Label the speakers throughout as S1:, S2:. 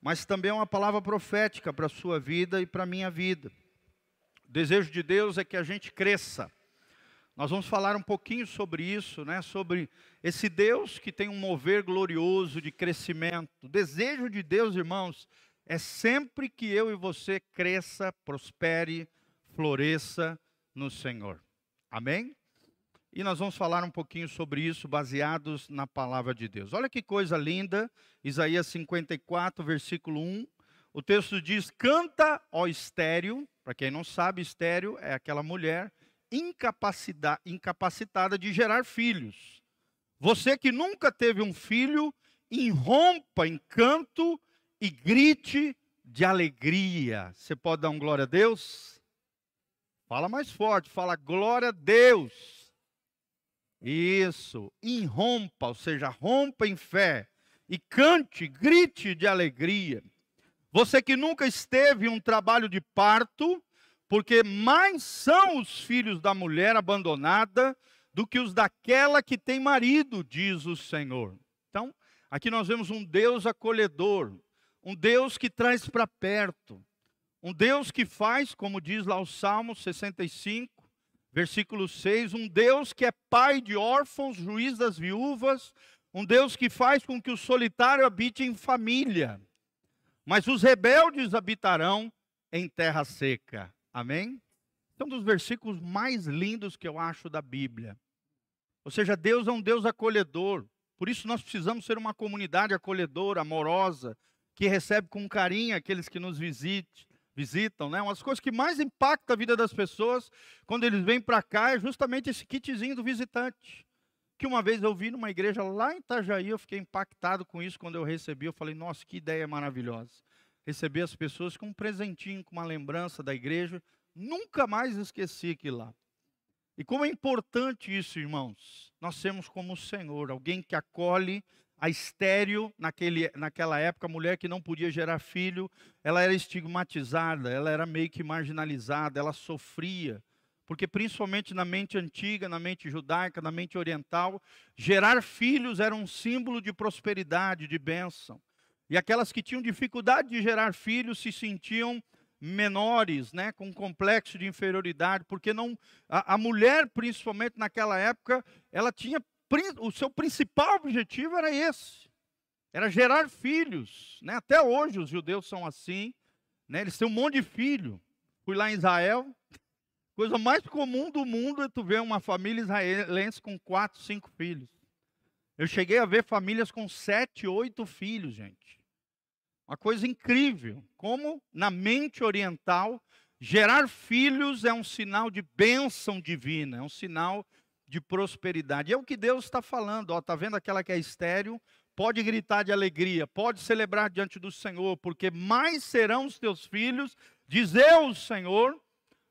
S1: mas também é uma palavra profética para a sua vida e para a minha vida. O desejo de Deus é que a gente cresça. Nós vamos falar um pouquinho sobre isso, né? Sobre esse Deus que tem um mover glorioso de crescimento. O desejo de Deus, irmãos, é sempre que eu e você cresça, prospere, floresça no Senhor. Amém? E nós vamos falar um pouquinho sobre isso, baseados na palavra de Deus. Olha que coisa linda, Isaías 54, versículo 1. O texto diz: Canta, ó estéreo. Para quem não sabe, estéreo é aquela mulher incapacitada de gerar filhos. Você que nunca teve um filho, irrompa em canto e grite de alegria. Você pode dar um glória a Deus? Fala mais forte, fala glória a Deus. Isso, irrompa, ou seja, rompa em fé e cante, grite de alegria. Você que nunca esteve em um trabalho de parto, porque mais são os filhos da mulher abandonada do que os daquela que tem marido, diz o Senhor. Então, aqui nós vemos um Deus acolhedor, um Deus que traz para perto, um Deus que faz, como diz lá o Salmo 65, versículo 6, um Deus que é pai de órfãos, juiz das viúvas, um Deus que faz com que o solitário habite em família, mas os rebeldes habitarão em terra seca. Amém? É um dos versículos mais lindos que eu acho da Bíblia. Ou seja, Deus é um Deus acolhedor. Por isso nós precisamos ser uma comunidade acolhedora, amorosa, que recebe com carinho aqueles que nos visitem visitam, né? Uma das coisas que mais impacta a vida das pessoas quando eles vêm para cá é justamente esse kitzinho do visitante. Que uma vez eu vi numa igreja lá em Itajaí, eu fiquei impactado com isso quando eu recebi. Eu falei, nossa, que ideia maravilhosa. Receber as pessoas com um presentinho, com uma lembrança da igreja. Nunca mais esqueci aquilo lá. E como é importante isso, irmãos. Nós temos como o Senhor, alguém que acolhe a estéreo, naquele, naquela época, a mulher que não podia gerar filho, ela era estigmatizada, ela era meio que marginalizada, ela sofria. Porque, principalmente na mente antiga, na mente judaica, na mente oriental, gerar filhos era um símbolo de prosperidade, de bênção. E aquelas que tinham dificuldade de gerar filhos se sentiam menores, né, com complexo de inferioridade, porque não a, a mulher, principalmente naquela época, ela tinha o seu principal objetivo era esse, era gerar filhos. Né? Até hoje os judeus são assim, né? eles têm um monte de filho. Fui lá em Israel, coisa mais comum do mundo é tu ver uma família israelense com quatro, cinco filhos. Eu cheguei a ver famílias com sete, oito filhos, gente. Uma coisa incrível. Como na mente oriental, gerar filhos é um sinal de bênção divina, é um sinal de prosperidade. É o que Deus está falando. Ó, tá vendo aquela que é estéreo? Pode gritar de alegria, pode celebrar diante do Senhor, porque mais serão os teus filhos, diz eu, Senhor,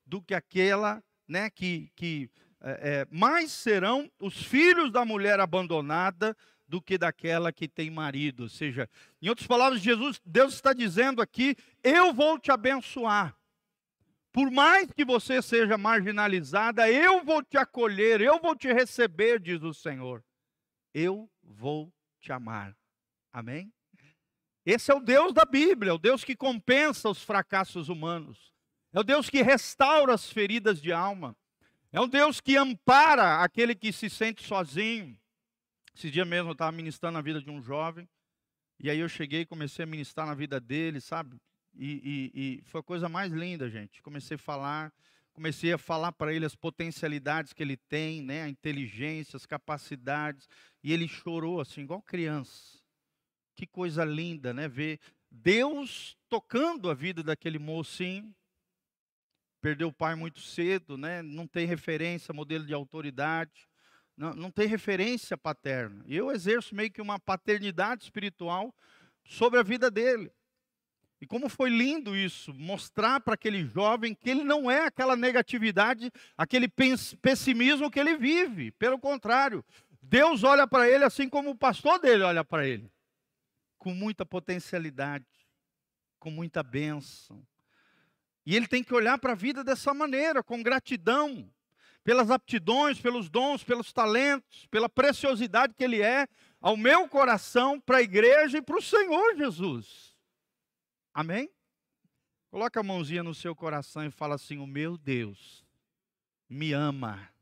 S1: do que aquela, né, que, que é, é, mais serão os filhos da mulher abandonada do que daquela que tem marido. Ou seja, em outras palavras, Jesus, Deus está dizendo aqui: eu vou te abençoar. Por mais que você seja marginalizada, eu vou te acolher, eu vou te receber, diz o Senhor. Eu vou te amar. Amém? Esse é o Deus da Bíblia, é o Deus que compensa os fracassos humanos. É o Deus que restaura as feridas de alma. É o Deus que ampara aquele que se sente sozinho. Esse dia mesmo eu estava ministrando na vida de um jovem. E aí eu cheguei e comecei a ministrar na vida dele, sabe? E, e, e foi a coisa mais linda, gente. Comecei a falar, comecei a falar para ele as potencialidades que ele tem, né, a inteligência, as capacidades, e ele chorou assim, igual criança. Que coisa linda, né, ver Deus tocando a vida daquele mocinho. Perdeu o pai muito cedo, né? Não tem referência, modelo de autoridade, não, não tem referência paterna. Eu exerço meio que uma paternidade espiritual sobre a vida dele. E como foi lindo isso, mostrar para aquele jovem que ele não é aquela negatividade, aquele pessimismo que ele vive. Pelo contrário, Deus olha para ele assim como o pastor dele olha para ele, com muita potencialidade, com muita bênção. E ele tem que olhar para a vida dessa maneira, com gratidão, pelas aptidões, pelos dons, pelos talentos, pela preciosidade que ele é ao meu coração, para a igreja e para o Senhor Jesus. Amém? Coloca a mãozinha no seu coração e fala assim: O meu Deus me ama.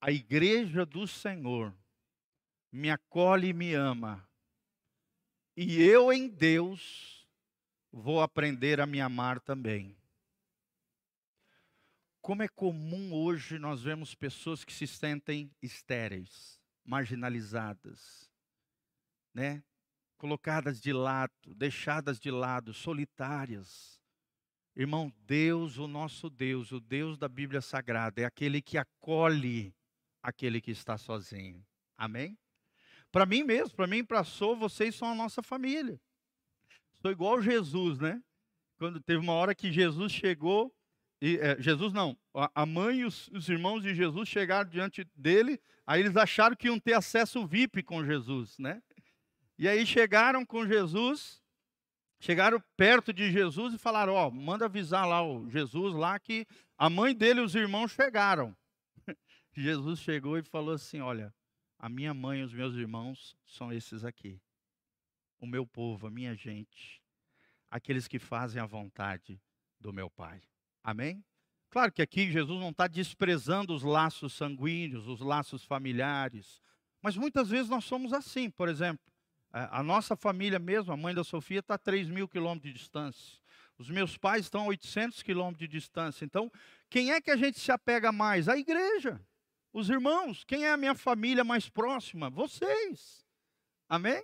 S1: A igreja do Senhor me acolhe e me ama. E eu em Deus vou aprender a me amar também. Como é comum hoje nós vemos pessoas que se sentem estéreis, marginalizadas, né? Colocadas de lado, deixadas de lado, solitárias. Irmão, Deus, o nosso Deus, o Deus da Bíblia Sagrada, é aquele que acolhe aquele que está sozinho. Amém? Para mim mesmo, para mim e para Sou, vocês são a nossa família. Sou igual Jesus, né? Quando teve uma hora que Jesus chegou e, é, Jesus não, a, mãe e os, os, irmãos de Jesus chegaram diante dele, aí eles acharam que iam ter acesso VIP com Jesus, né? E aí chegaram com Jesus, chegaram perto de Jesus e falaram: Ó, oh, manda avisar lá o Jesus lá que a mãe dele e os irmãos chegaram. Jesus chegou e falou assim: Olha, a minha mãe e os meus irmãos são esses aqui, o meu povo, a minha gente, aqueles que fazem a vontade do meu Pai. Amém? Claro que aqui Jesus não está desprezando os laços sanguíneos, os laços familiares, mas muitas vezes nós somos assim. Por exemplo, a nossa família mesmo, a mãe da Sofia, está a 3 mil quilômetros de distância. Os meus pais estão a 800 quilômetros de distância. Então, quem é que a gente se apega mais? A igreja, os irmãos. Quem é a minha família mais próxima? Vocês. Amém?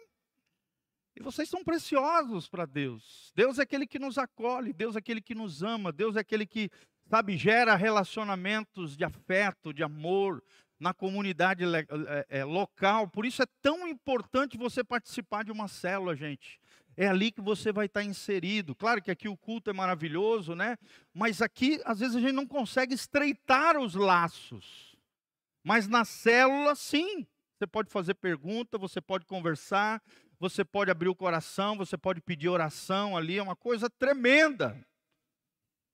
S1: E vocês são preciosos para Deus. Deus é aquele que nos acolhe, Deus é aquele que nos ama, Deus é aquele que, sabe, gera relacionamentos de afeto, de amor na comunidade é, é, local. Por isso é tão importante você participar de uma célula, gente. É ali que você vai estar inserido. Claro que aqui o culto é maravilhoso, né? Mas aqui, às vezes, a gente não consegue estreitar os laços. Mas na célula, sim. Você pode fazer pergunta, você pode conversar, você pode abrir o coração, você pode pedir oração ali, é uma coisa tremenda.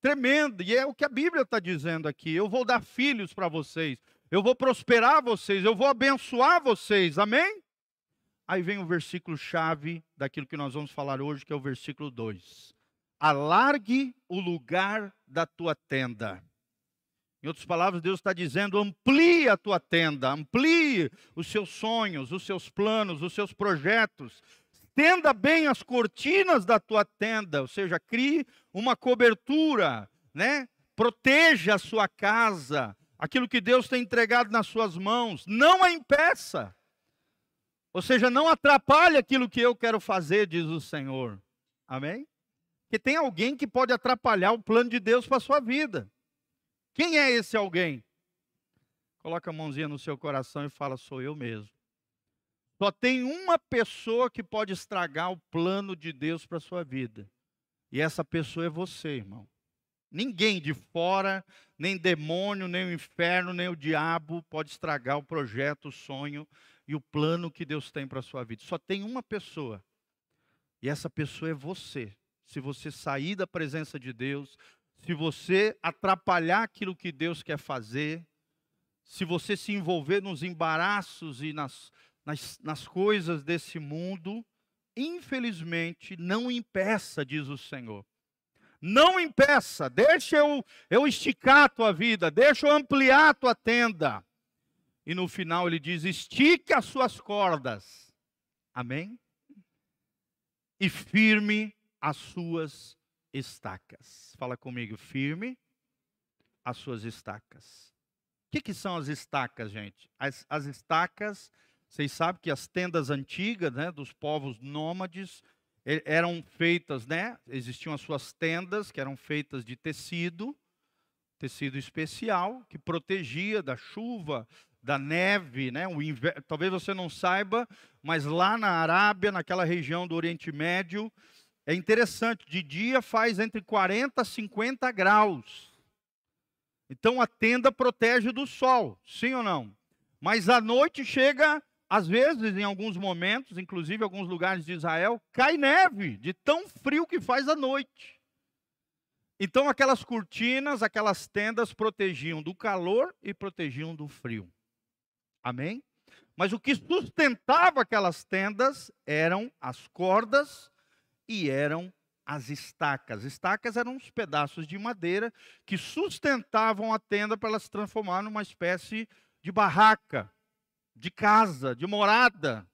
S1: Tremenda. E é o que a Bíblia está dizendo aqui. Eu vou dar filhos para vocês, eu vou prosperar vocês, eu vou abençoar vocês. Amém? Aí vem o versículo chave daquilo que nós vamos falar hoje, que é o versículo 2. Alargue o lugar da tua tenda em outras palavras, Deus está dizendo: amplie a tua tenda, amplie os seus sonhos, os seus planos, os seus projetos. Tenda bem as cortinas da tua tenda, ou seja, crie uma cobertura, né? Proteja a sua casa, aquilo que Deus tem entregado nas suas mãos. Não a impeça. Ou seja, não atrapalhe aquilo que eu quero fazer, diz o Senhor. Amém? Porque tem alguém que pode atrapalhar o plano de Deus para a sua vida. Quem é esse alguém? Coloca a mãozinha no seu coração e fala: Sou eu mesmo. Só tem uma pessoa que pode estragar o plano de Deus para a sua vida. E essa pessoa é você, irmão. Ninguém de fora, nem demônio, nem o inferno, nem o diabo pode estragar o projeto, o sonho e o plano que Deus tem para a sua vida. Só tem uma pessoa. E essa pessoa é você. Se você sair da presença de Deus, se você atrapalhar aquilo que Deus quer fazer, se você se envolver nos embaraços e nas, nas, nas coisas desse mundo, infelizmente, não impeça, diz o Senhor. Não impeça, deixa eu, eu esticar a tua vida, deixa eu ampliar a tua tenda. E no final ele diz: estique as suas cordas. Amém? E firme as suas estacas. Fala comigo, firme as suas estacas. O que, que são as estacas, gente? As, as estacas, vocês sabem que as tendas antigas, né, dos povos nômades, eram feitas, né? Existiam as suas tendas que eram feitas de tecido, tecido especial que protegia da chuva, da neve, né? Inverno, talvez você não saiba, mas lá na Arábia, naquela região do Oriente Médio, é interessante, de dia faz entre 40 a 50 graus. Então a tenda protege do sol, sim ou não? Mas à noite chega, às vezes, em alguns momentos, inclusive em alguns lugares de Israel, cai neve, de tão frio que faz à noite. Então aquelas cortinas, aquelas tendas protegiam do calor e protegiam do frio. Amém? Mas o que sustentava aquelas tendas eram as cordas e eram as estacas. Estacas eram uns pedaços de madeira que sustentavam a tenda para ela se transformar numa espécie de barraca, de casa, de morada,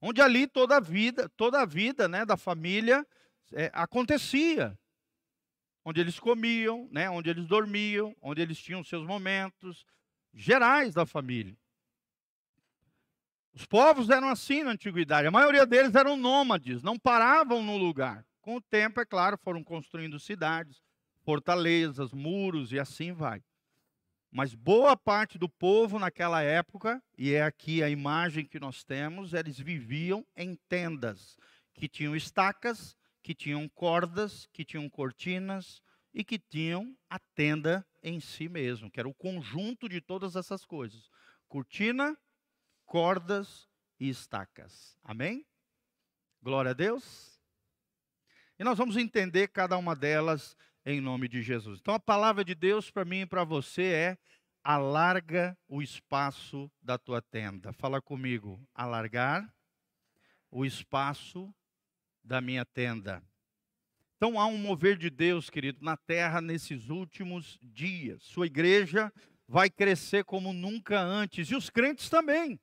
S1: onde ali toda a vida, toda a vida, né, da família é, acontecia, onde eles comiam, né, onde eles dormiam, onde eles tinham seus momentos gerais da família. Os povos eram assim na antiguidade. A maioria deles eram nômades, não paravam no lugar. Com o tempo, é claro, foram construindo cidades, fortalezas, muros e assim vai. Mas boa parte do povo naquela época, e é aqui a imagem que nós temos, eles viviam em tendas que tinham estacas, que tinham cordas, que tinham cortinas e que tinham a tenda em si mesmo, que era o conjunto de todas essas coisas: cortina, cordas e estacas. Amém? Glória a Deus. E nós vamos entender cada uma delas em nome de Jesus. Então a palavra de Deus para mim e para você é: alarga o espaço da tua tenda. Fala comigo, alargar o espaço da minha tenda. Então há um mover de Deus, querido, na terra nesses últimos dias. Sua igreja vai crescer como nunca antes e os crentes também.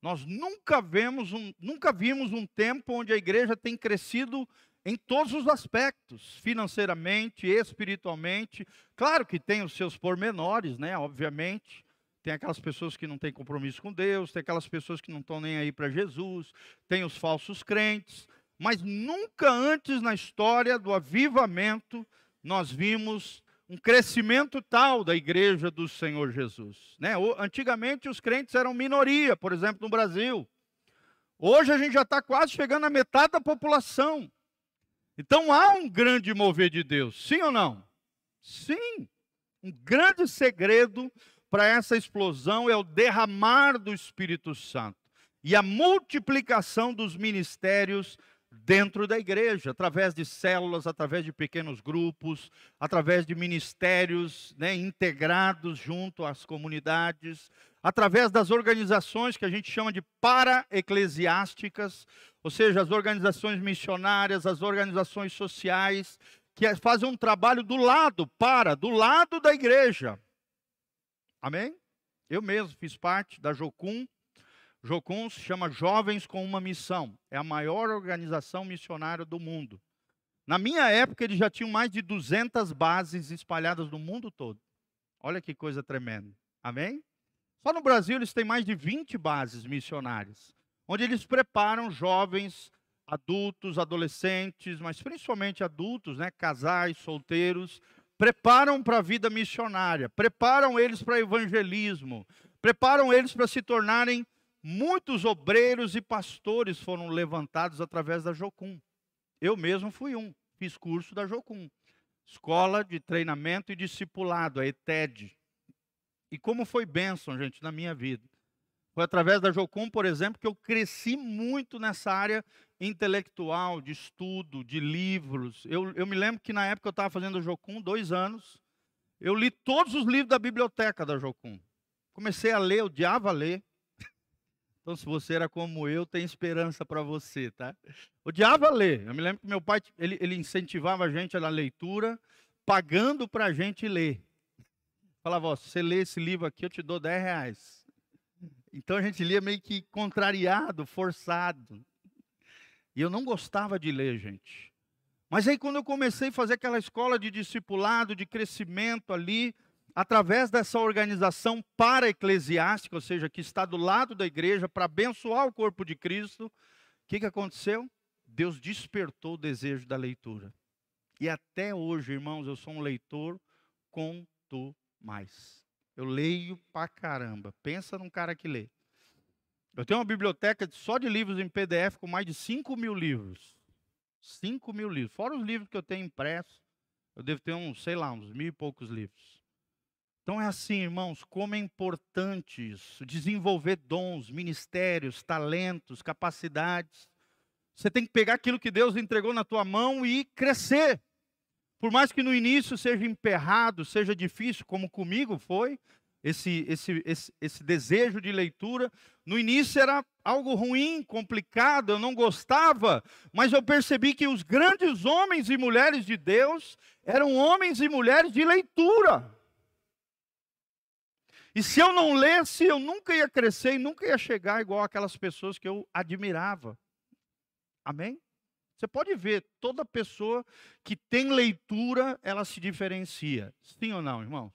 S1: Nós nunca vemos um, nunca vimos um tempo onde a igreja tem crescido em todos os aspectos, financeiramente, espiritualmente. Claro que tem os seus pormenores, né? Obviamente. Tem aquelas pessoas que não têm compromisso com Deus, tem aquelas pessoas que não estão nem aí para Jesus, tem os falsos crentes. Mas nunca antes na história do avivamento nós vimos um crescimento tal da igreja do Senhor Jesus. Né? Antigamente os crentes eram minoria, por exemplo, no Brasil. Hoje a gente já está quase chegando à metade da população. Então há um grande mover de Deus, sim ou não? Sim. Um grande segredo para essa explosão é o derramar do Espírito Santo e a multiplicação dos ministérios dentro da igreja, através de células, através de pequenos grupos, através de ministérios né, integrados junto às comunidades, através das organizações que a gente chama de para-eclesiásticas, ou seja, as organizações missionárias, as organizações sociais, que fazem um trabalho do lado, para, do lado da igreja. Amém? Eu mesmo fiz parte da Jocum, Jocum se chama Jovens com uma Missão. É a maior organização missionária do mundo. Na minha época, eles já tinham mais de 200 bases espalhadas no mundo todo. Olha que coisa tremenda. Amém? Só no Brasil eles têm mais de 20 bases missionárias, onde eles preparam jovens, adultos, adolescentes, mas principalmente adultos, né, casais, solteiros, preparam para a vida missionária, preparam eles para evangelismo, preparam eles para se tornarem muitos obreiros e pastores foram levantados através da Jocum. Eu mesmo fui um, fiz curso da Jocum, Escola de Treinamento e Discipulado, a ETED. E como foi bênção, gente, na minha vida. Foi através da Jocum, por exemplo, que eu cresci muito nessa área intelectual, de estudo, de livros. Eu, eu me lembro que na época eu estava fazendo a Jocum, dois anos, eu li todos os livros da biblioteca da Jocum. Comecei a ler, odiava ler. Então, se você era como eu, tem esperança para você, tá? Odiava ler. Eu me lembro que meu pai ele, ele incentivava a gente na leitura, pagando para a gente ler. Falava, ó, se você ler esse livro aqui, eu te dou 10 reais. Então a gente lia meio que contrariado, forçado. E eu não gostava de ler, gente. Mas aí quando eu comecei a fazer aquela escola de discipulado, de crescimento ali, através dessa organização para-eclesiástica, ou seja, que está do lado da igreja para abençoar o corpo de Cristo, o que, que aconteceu? Deus despertou o desejo da leitura. E até hoje, irmãos, eu sou um leitor quanto mais. Eu leio pra caramba. Pensa num cara que lê. Eu tenho uma biblioteca só de livros em PDF com mais de 5 mil livros. 5 mil livros. Fora os livros que eu tenho impressos, eu devo ter uns, sei lá, uns mil e poucos livros. Então é assim, irmãos, como é importante isso, desenvolver dons, ministérios, talentos, capacidades. Você tem que pegar aquilo que Deus entregou na tua mão e crescer. Por mais que no início seja emperrado, seja difícil, como comigo foi, esse, esse, esse, esse desejo de leitura. No início era algo ruim, complicado, eu não gostava, mas eu percebi que os grandes homens e mulheres de Deus eram homens e mulheres de leitura. E se eu não lesse, eu nunca ia crescer e nunca ia chegar igual aquelas pessoas que eu admirava. Amém? Você pode ver, toda pessoa que tem leitura, ela se diferencia. Sim ou não, irmãos?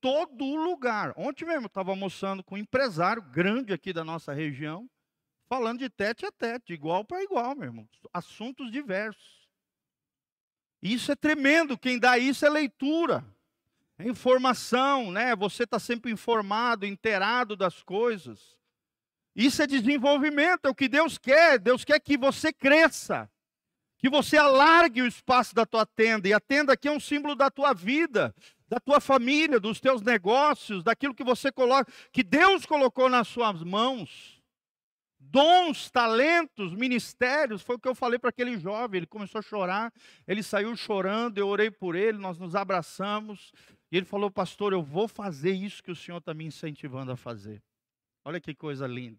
S1: todo lugar. Ontem mesmo eu estava almoçando com um empresário grande aqui da nossa região, falando de tete a tete, igual para igual, meu irmão. Assuntos diversos. Isso é tremendo. Quem dá isso é leitura. Informação, né? Você está sempre informado, inteirado das coisas. Isso é desenvolvimento, é o que Deus quer. Deus quer que você cresça. Que você alargue o espaço da tua tenda. E a tenda aqui é um símbolo da tua vida da tua família, dos teus negócios, daquilo que você coloca, que Deus colocou nas suas mãos. Dons, talentos, ministérios, foi o que eu falei para aquele jovem. Ele começou a chorar, ele saiu chorando, eu orei por ele, nós nos abraçamos. E ele falou, pastor, eu vou fazer isso que o Senhor está me incentivando a fazer. Olha que coisa linda.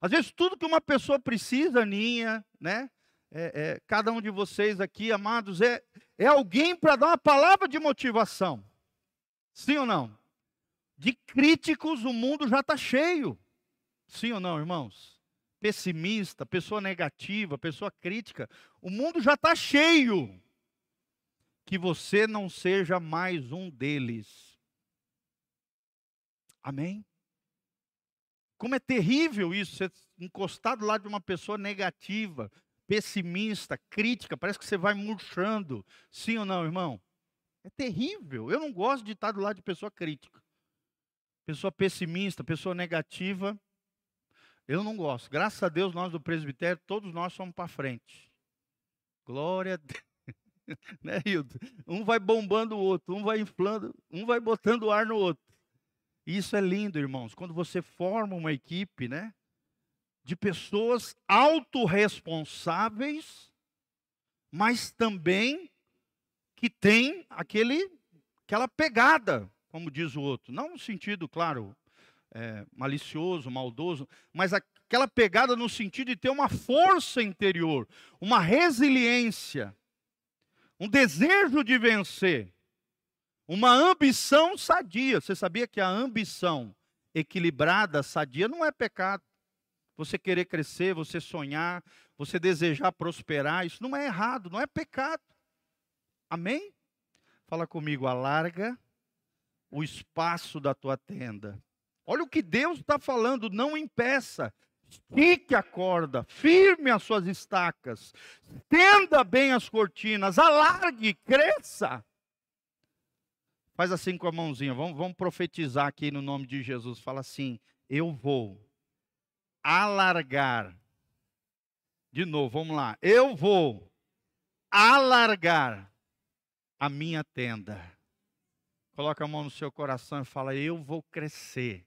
S1: Às vezes, tudo que uma pessoa precisa, Ninha, né? É, é, cada um de vocês aqui, amados, é, é alguém para dar uma palavra de motivação. Sim ou não? De críticos o mundo já está cheio. Sim ou não, irmãos? Pessimista, pessoa negativa, pessoa crítica. O mundo já está cheio. Que você não seja mais um deles. Amém? Como é terrível isso, ser encostado lá de uma pessoa negativa, pessimista, crítica, parece que você vai murchando. Sim ou não, irmão? É terrível. Eu não gosto de estar do lado de pessoa crítica. Pessoa pessimista, pessoa negativa. Eu não gosto. Graças a Deus, nós do presbitério, todos nós somos para frente. Glória a Deus. né, Hildo? Um vai bombando o outro, um vai inflando, um vai botando ar no outro. Isso é lindo, irmãos. Quando você forma uma equipe, né? de pessoas autorresponsáveis, mas também que tem aquele, aquela pegada, como diz o outro. Não no sentido, claro, é, malicioso, maldoso, mas aquela pegada no sentido de ter uma força interior, uma resiliência, um desejo de vencer, uma ambição sadia. Você sabia que a ambição equilibrada, sadia, não é pecado você querer crescer, você sonhar, você desejar prosperar, isso não é errado, não é pecado. Amém? Fala comigo, alarga o espaço da tua tenda. Olha o que Deus está falando, não impeça. Estique a corda, firme as suas estacas, tenda bem as cortinas, alargue, cresça. Faz assim com a mãozinha, vamos, vamos profetizar aqui no nome de Jesus. Fala assim: Eu vou alargar. De novo, vamos lá. Eu vou alargar a minha tenda. Coloca a mão no seu coração e fala: Eu vou crescer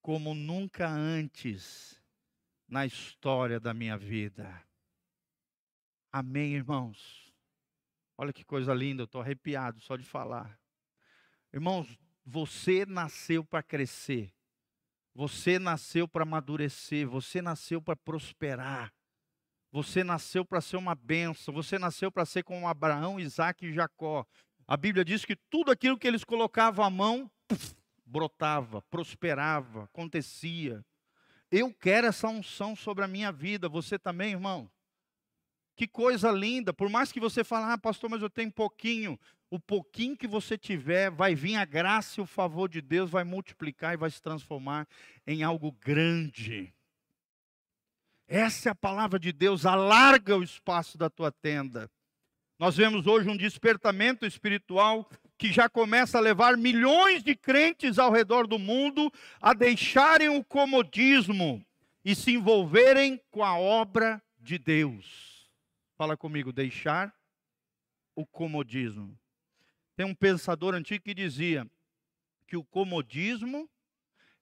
S1: como nunca antes na história da minha vida. Amém, irmãos? Olha que coisa linda, eu estou arrepiado só de falar. Irmãos, você nasceu para crescer. Você nasceu para amadurecer, você nasceu para prosperar. Você nasceu para ser uma bênção, você nasceu para ser como Abraão, Isaac e Jacó. A Bíblia diz que tudo aquilo que eles colocavam à mão, puff, brotava, prosperava, acontecia. Eu quero essa unção sobre a minha vida, você também, irmão? Que coisa linda, por mais que você fale, ah, pastor, mas eu tenho pouquinho o pouquinho que você tiver, vai vir a graça e o favor de Deus, vai multiplicar e vai se transformar em algo grande. Essa é a palavra de Deus, alarga o espaço da tua tenda. Nós vemos hoje um despertamento espiritual que já começa a levar milhões de crentes ao redor do mundo a deixarem o comodismo e se envolverem com a obra de Deus. Fala comigo, deixar o comodismo. Tem um pensador antigo que dizia que o comodismo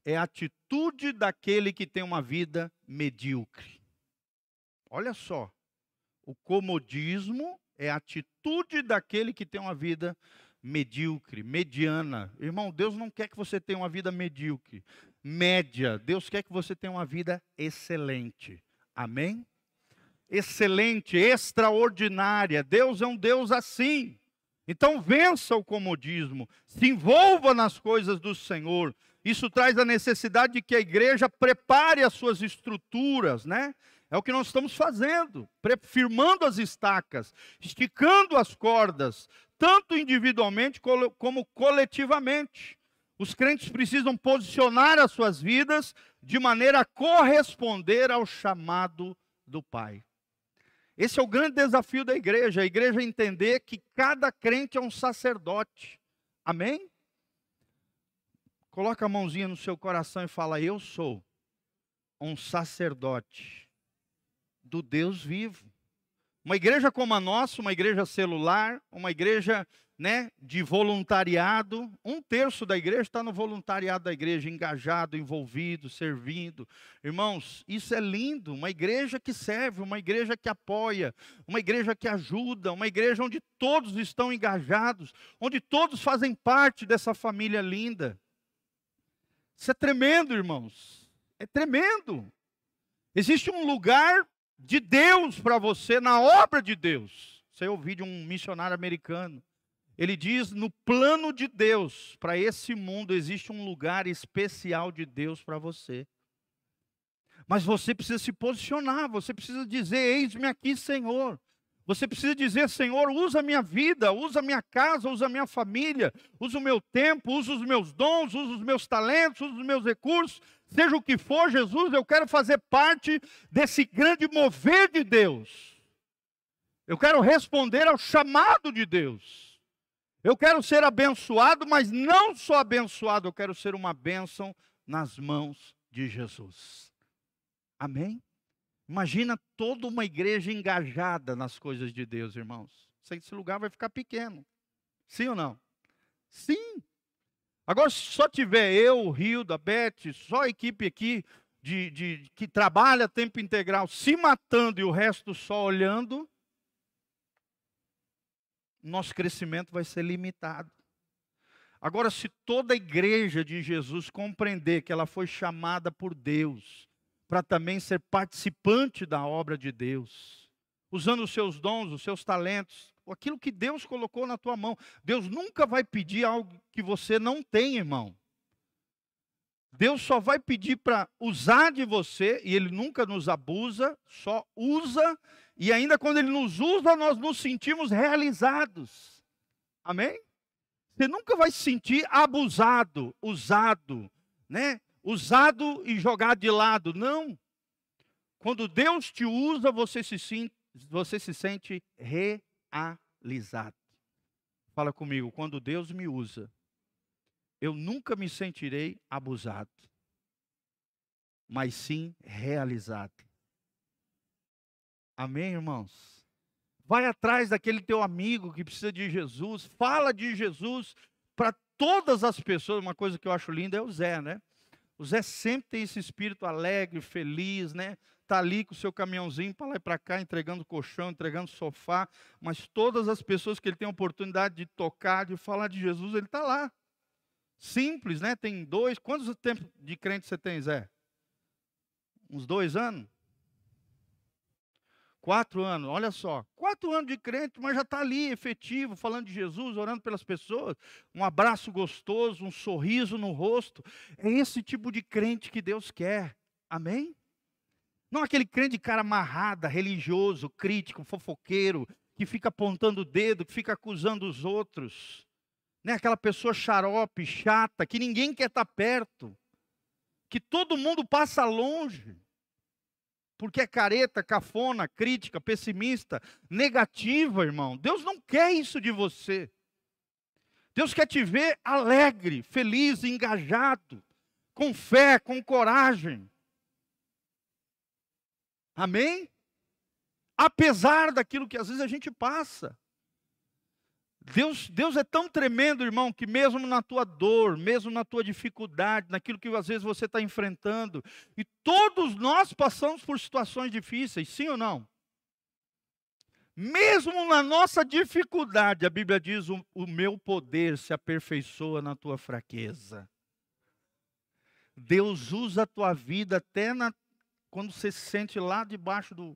S1: é a atitude daquele que tem uma vida medíocre. Olha só, o comodismo é a atitude daquele que tem uma vida medíocre, mediana. Irmão, Deus não quer que você tenha uma vida medíocre, média. Deus quer que você tenha uma vida excelente. Amém? Excelente, extraordinária. Deus é um Deus assim. Então vença o comodismo, se envolva nas coisas do Senhor. Isso traz a necessidade de que a igreja prepare as suas estruturas, né? É o que nós estamos fazendo, firmando as estacas, esticando as cordas, tanto individualmente como coletivamente. Os crentes precisam posicionar as suas vidas de maneira a corresponder ao chamado do Pai. Esse é o grande desafio da igreja, a igreja entender que cada crente é um sacerdote. Amém? Coloca a mãozinha no seu coração e fala: Eu sou um sacerdote do Deus vivo. Uma igreja como a nossa, uma igreja celular, uma igreja né, de voluntariado, um terço da igreja está no voluntariado da igreja, engajado, envolvido, servindo. Irmãos, isso é lindo. Uma igreja que serve, uma igreja que apoia, uma igreja que ajuda, uma igreja onde todos estão engajados, onde todos fazem parte dessa família linda. Isso é tremendo, irmãos. É tremendo. Existe um lugar de Deus para você, na obra de Deus. Você ouviu de um missionário americano. Ele diz: no plano de Deus, para esse mundo, existe um lugar especial de Deus para você. Mas você precisa se posicionar, você precisa dizer: Eis-me aqui, Senhor. Você precisa dizer: Senhor, usa a minha vida, usa a minha casa, usa a minha família, usa o meu tempo, usa os meus dons, usa os meus talentos, usa os meus recursos, seja o que for, Jesus, eu quero fazer parte desse grande mover de Deus. Eu quero responder ao chamado de Deus. Eu quero ser abençoado, mas não só abençoado, eu quero ser uma bênção nas mãos de Jesus. Amém? Imagina toda uma igreja engajada nas coisas de Deus, irmãos. Esse lugar vai ficar pequeno. Sim ou não? Sim. Agora, se só tiver eu, o Rio, da Beth, só a equipe aqui de, de, que trabalha tempo integral se matando e o resto só olhando, nosso crescimento vai ser limitado. Agora, se toda a igreja de Jesus compreender que ela foi chamada por Deus para também ser participante da obra de Deus, usando os seus dons, os seus talentos, aquilo que Deus colocou na tua mão. Deus nunca vai pedir algo que você não tem, irmão. Deus só vai pedir para usar de você, e Ele nunca nos abusa, só usa, e ainda quando Ele nos usa, nós nos sentimos realizados. Amém? Você nunca vai se sentir abusado, usado, né? Usado e jogado de lado. Não. Quando Deus te usa, você se, você se sente realizado realizado. Fala comigo, quando Deus me usa, eu nunca me sentirei abusado, mas sim realizado. Amém, irmãos? Vai atrás daquele teu amigo que precisa de Jesus, fala de Jesus para todas as pessoas. Uma coisa que eu acho linda é o Zé, né? O Zé sempre tem esse espírito alegre, feliz, né? Está ali com o seu caminhãozinho para lá e para cá, entregando colchão, entregando sofá, mas todas as pessoas que ele tem a oportunidade de tocar, de falar de Jesus, ele está lá. Simples, né? Tem dois. Quantos tempos de crente você tem, Zé? Uns dois anos? Quatro anos, olha só. Quatro anos de crente, mas já está ali, efetivo, falando de Jesus, orando pelas pessoas. Um abraço gostoso, um sorriso no rosto. É esse tipo de crente que Deus quer. Amém? Não aquele crente cara amarrada, religioso, crítico, fofoqueiro, que fica apontando o dedo, que fica acusando os outros. Né? Aquela pessoa xarope, chata, que ninguém quer estar perto. Que todo mundo passa longe. Porque é careta, cafona, crítica, pessimista, negativa, irmão. Deus não quer isso de você. Deus quer te ver alegre, feliz, engajado, com fé, com coragem. Amém? Apesar daquilo que às vezes a gente passa. Deus, Deus é tão tremendo, irmão, que mesmo na tua dor, mesmo na tua dificuldade, naquilo que às vezes você está enfrentando, e todos nós passamos por situações difíceis, sim ou não? Mesmo na nossa dificuldade, a Bíblia diz: o, o meu poder se aperfeiçoa na tua fraqueza. Deus usa a tua vida até na, quando você se sente lá debaixo do,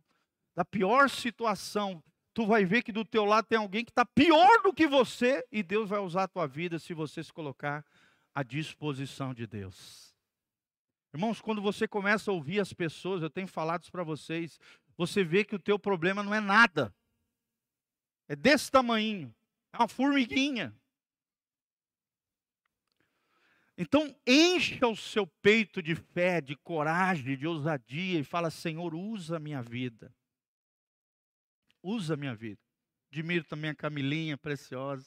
S1: da pior situação. Tu vai ver que do teu lado tem alguém que está pior do que você e Deus vai usar a tua vida se você se colocar à disposição de Deus. Irmãos, quando você começa a ouvir as pessoas, eu tenho falado isso para vocês, você vê que o teu problema não é nada. É desse tamanho. É uma formiguinha. Então, encha o seu peito de fé, de coragem, de ousadia e fala: Senhor, usa a minha vida. Usa a minha vida. Admiro também a Camilinha, preciosa,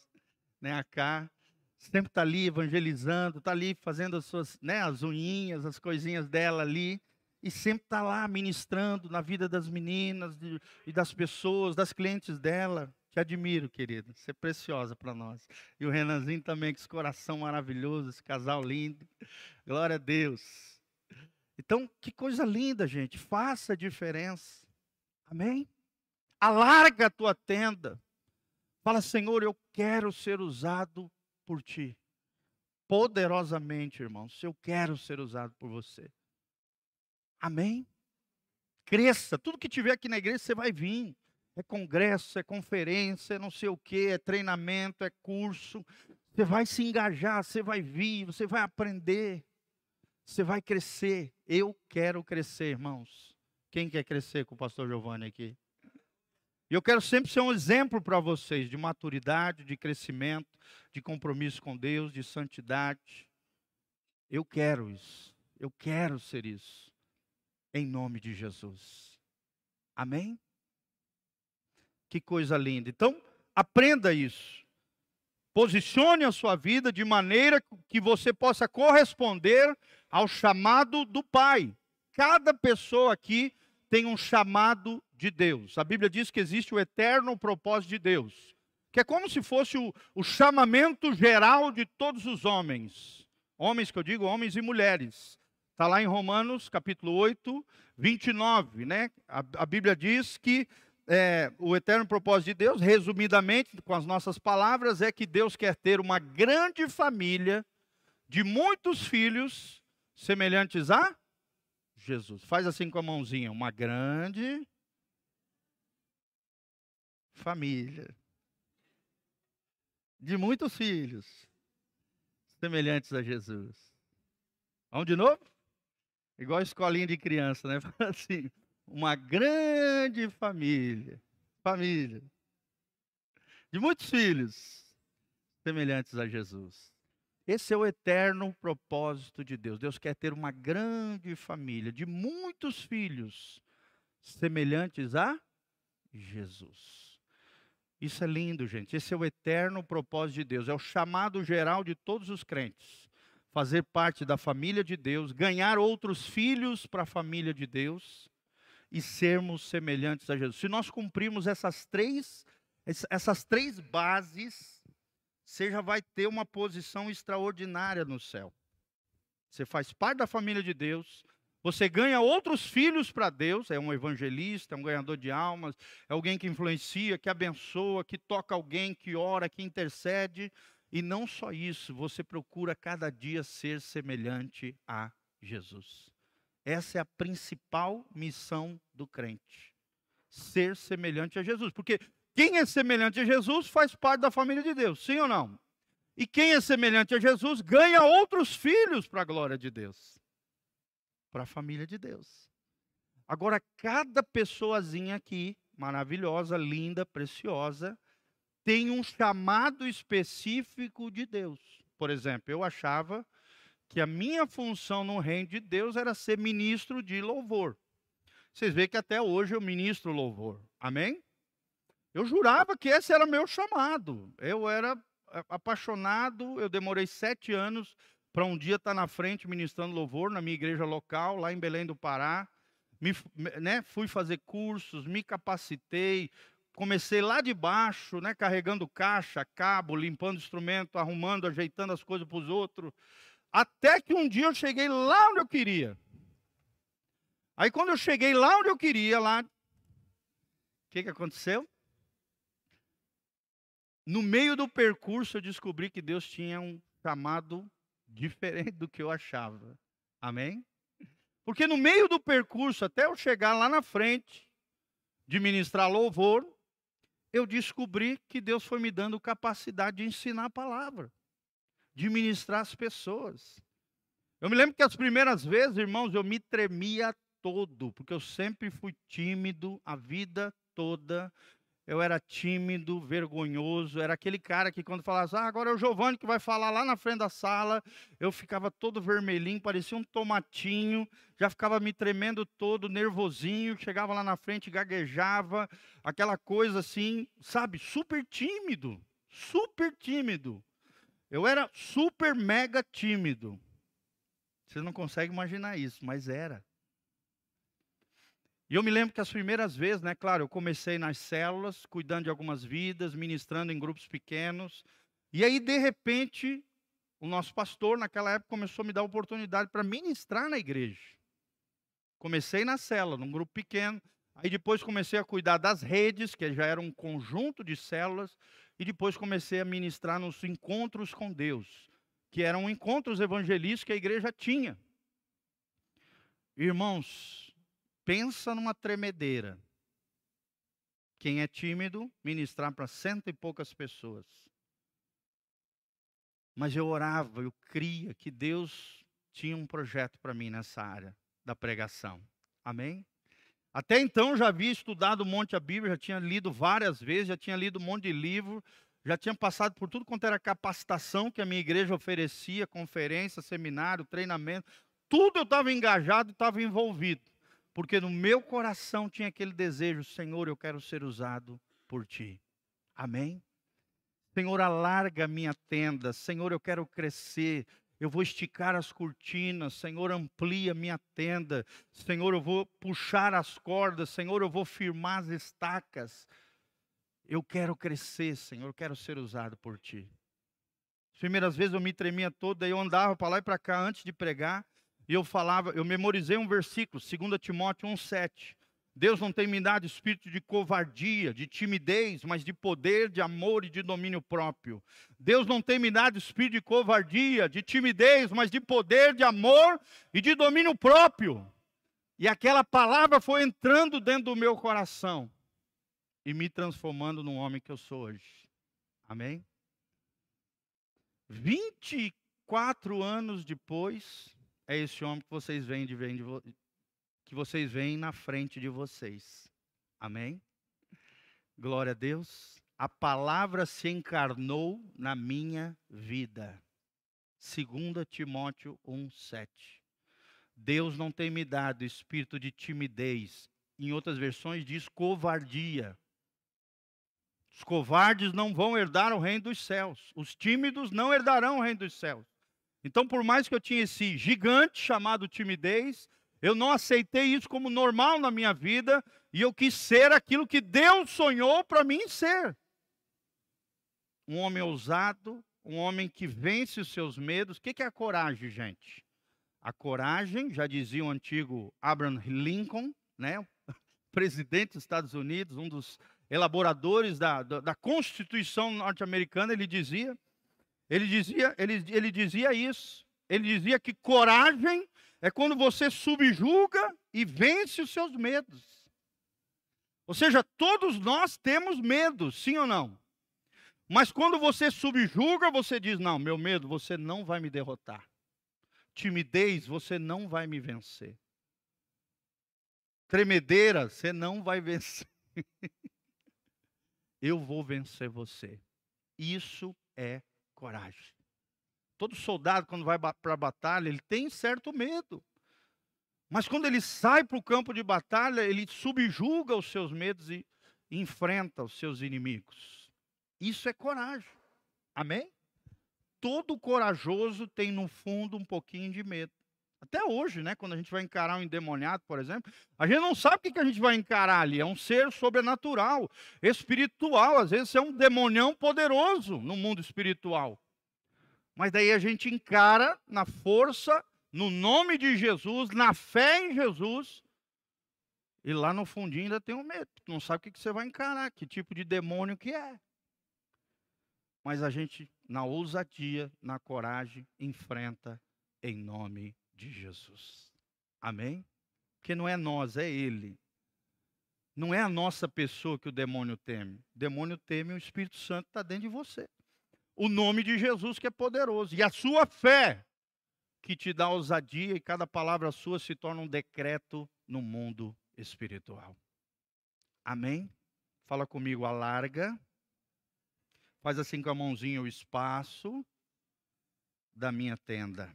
S1: né, a Cá. Sempre está ali evangelizando, está ali fazendo as suas, né, as unhinhas, as coisinhas dela ali. E sempre está lá ministrando na vida das meninas de, e das pessoas, das clientes dela. Te admiro, querido. Você é preciosa para nós. E o Renanzinho também, com esse coração maravilhoso, esse casal lindo. Glória a Deus. Então, que coisa linda, gente. Faça a diferença. Amém? Alarga a tua tenda. Fala, Senhor, eu quero ser usado por ti. Poderosamente, irmãos. Eu quero ser usado por você. Amém? Cresça. Tudo que tiver aqui na igreja, você vai vir é congresso, é conferência, é não sei o que, é treinamento, é curso. Você vai se engajar, você vai vir, você vai aprender, você vai crescer. Eu quero crescer, irmãos. Quem quer crescer com o pastor Giovanni aqui? E eu quero sempre ser um exemplo para vocês de maturidade, de crescimento, de compromisso com Deus, de santidade. Eu quero isso. Eu quero ser isso. Em nome de Jesus. Amém? Que coisa linda. Então, aprenda isso. Posicione a sua vida de maneira que você possa corresponder ao chamado do Pai. Cada pessoa aqui tem um chamado de Deus. A Bíblia diz que existe o eterno propósito de Deus, que é como se fosse o, o chamamento geral de todos os homens. Homens que eu digo, homens e mulheres. Está lá em Romanos capítulo 8, 29, né? A, a Bíblia diz que é, o eterno propósito de Deus, resumidamente, com as nossas palavras, é que Deus quer ter uma grande família de muitos filhos semelhantes a Jesus. Faz assim com a mãozinha, uma grande família de muitos filhos semelhantes a Jesus. Vamos de novo? Igual escolinha de criança, né? Assim, uma grande família, família, de muitos filhos semelhantes a Jesus. Esse é o eterno propósito de Deus. Deus quer ter uma grande família de muitos filhos semelhantes a Jesus. Isso é lindo, gente. Esse é o eterno propósito de Deus. É o chamado geral de todos os crentes. Fazer parte da família de Deus, ganhar outros filhos para a família de Deus e sermos semelhantes a Jesus. Se nós cumprirmos essas três, essas três bases, você já vai ter uma posição extraordinária no céu. Você faz parte da família de Deus, você ganha outros filhos para Deus, é um evangelista, é um ganhador de almas, é alguém que influencia, que abençoa, que toca alguém, que ora, que intercede. E não só isso, você procura cada dia ser semelhante a Jesus. Essa é a principal missão do crente. Ser semelhante a Jesus. Porque quem é semelhante a Jesus faz parte da família de Deus, sim ou não? E quem é semelhante a Jesus ganha outros filhos para a glória de Deus, para a família de Deus. Agora, cada pessoazinha aqui, maravilhosa, linda, preciosa, tem um chamado específico de Deus. Por exemplo, eu achava que a minha função no reino de Deus era ser ministro de louvor. Vocês veem que até hoje eu ministro louvor. Amém? Eu jurava que esse era meu chamado. Eu era apaixonado, eu demorei sete anos para um dia estar na frente ministrando louvor na minha igreja local, lá em Belém do Pará. Me, né, fui fazer cursos, me capacitei, comecei lá de baixo, né, carregando caixa, cabo, limpando instrumento, arrumando, ajeitando as coisas para os outros. Até que um dia eu cheguei lá onde eu queria. Aí quando eu cheguei lá onde eu queria, lá, o que, que aconteceu? no meio do percurso eu descobri que Deus tinha um chamado diferente do que eu achava. Amém? Porque no meio do percurso, até eu chegar lá na frente de ministrar louvor, eu descobri que Deus foi me dando capacidade de ensinar a palavra, de ministrar as pessoas. Eu me lembro que as primeiras vezes, irmãos, eu me tremia todo, porque eu sempre fui tímido a vida toda eu era tímido, vergonhoso, era aquele cara que quando falava, ah, agora é o Giovanni que vai falar lá na frente da sala, eu ficava todo vermelhinho, parecia um tomatinho, já ficava me tremendo todo, nervosinho, chegava lá na frente, gaguejava, aquela coisa assim, sabe, super tímido, super tímido. Eu era super mega tímido. Vocês não conseguem imaginar isso, mas era. E eu me lembro que as primeiras vezes, né, claro, eu comecei nas células, cuidando de algumas vidas, ministrando em grupos pequenos. E aí, de repente, o nosso pastor, naquela época, começou a me dar oportunidade para ministrar na igreja. Comecei na célula, num grupo pequeno. Aí depois comecei a cuidar das redes, que já era um conjunto de células. E depois comecei a ministrar nos encontros com Deus, que eram encontros evangelísticos que a igreja tinha. Irmãos, Pensa numa tremedeira. Quem é tímido, ministrar para cento e poucas pessoas. Mas eu orava, eu cria que Deus tinha um projeto para mim nessa área da pregação. Amém? Até então já havia estudado um monte a Bíblia, já tinha lido várias vezes, já tinha lido um monte de livro, já tinha passado por tudo quanto era capacitação que a minha igreja oferecia, conferência, seminário, treinamento, tudo eu estava engajado, estava envolvido porque no meu coração tinha aquele desejo: Senhor, eu quero ser usado por ti. Amém? Senhor, alarga minha tenda. Senhor, eu quero crescer. Eu vou esticar as cortinas. Senhor, amplia minha tenda. Senhor, eu vou puxar as cordas. Senhor, eu vou firmar as estacas. Eu quero crescer, Senhor. Eu quero ser usado por ti. As primeiras vezes eu me tremia toda, eu andava para lá e para cá antes de pregar. E eu falava, eu memorizei um versículo, 2 Timóteo 1,7. Deus não tem me dado espírito de covardia, de timidez, mas de poder, de amor e de domínio próprio. Deus não tem me dado espírito de covardia, de timidez, mas de poder, de amor e de domínio próprio. E aquela palavra foi entrando dentro do meu coração e me transformando no homem que eu sou hoje. Amém? 24 anos depois, é esse homem que vocês veem, de, que vocês veem na frente de vocês. Amém? Glória a Deus. A palavra se encarnou na minha vida. 2 Timóteo 1:7. Deus não tem me dado espírito de timidez. Em outras versões diz covardia. Os covardes não vão herdar o reino dos céus. Os tímidos não herdarão o reino dos céus. Então, por mais que eu tinha esse gigante chamado timidez, eu não aceitei isso como normal na minha vida e eu quis ser aquilo que Deus sonhou para mim ser. Um homem ousado, um homem que vence os seus medos. O que é a coragem, gente? A coragem, já dizia o antigo Abraham Lincoln, né? presidente dos Estados Unidos, um dos elaboradores da, da, da Constituição norte-americana, ele dizia ele dizia, ele, ele dizia isso. Ele dizia que coragem é quando você subjuga e vence os seus medos. Ou seja, todos nós temos medo, sim ou não? Mas quando você subjuga, você diz: Não, meu medo, você não vai me derrotar. Timidez, você não vai me vencer. Tremedeira, você não vai vencer. Eu vou vencer você. Isso é coragem. Todo soldado, quando vai para a batalha, ele tem certo medo. Mas quando ele sai para o campo de batalha, ele subjuga os seus medos e enfrenta os seus inimigos. Isso é coragem. Amém? Todo corajoso tem no fundo um pouquinho de medo. Até hoje, né, quando a gente vai encarar um endemoniado, por exemplo, a gente não sabe o que a gente vai encarar ali. É um ser sobrenatural, espiritual. Às vezes é um demonião poderoso no mundo espiritual. Mas daí a gente encara na força, no nome de Jesus, na fé em Jesus. E lá no fundinho ainda tem um medo. Não sabe o que você vai encarar, que tipo de demônio que é. mas a gente, na ousadia, na coragem, enfrenta em nome de Jesus. Amém? Porque não é nós, é Ele. Não é a nossa pessoa que o demônio teme. O demônio teme o Espírito Santo está dentro de você. O nome de Jesus que é poderoso. E a sua fé que te dá ousadia e cada palavra sua se torna um decreto no mundo espiritual. Amém? Fala comigo, alarga. Faz assim com a mãozinha o espaço da minha tenda.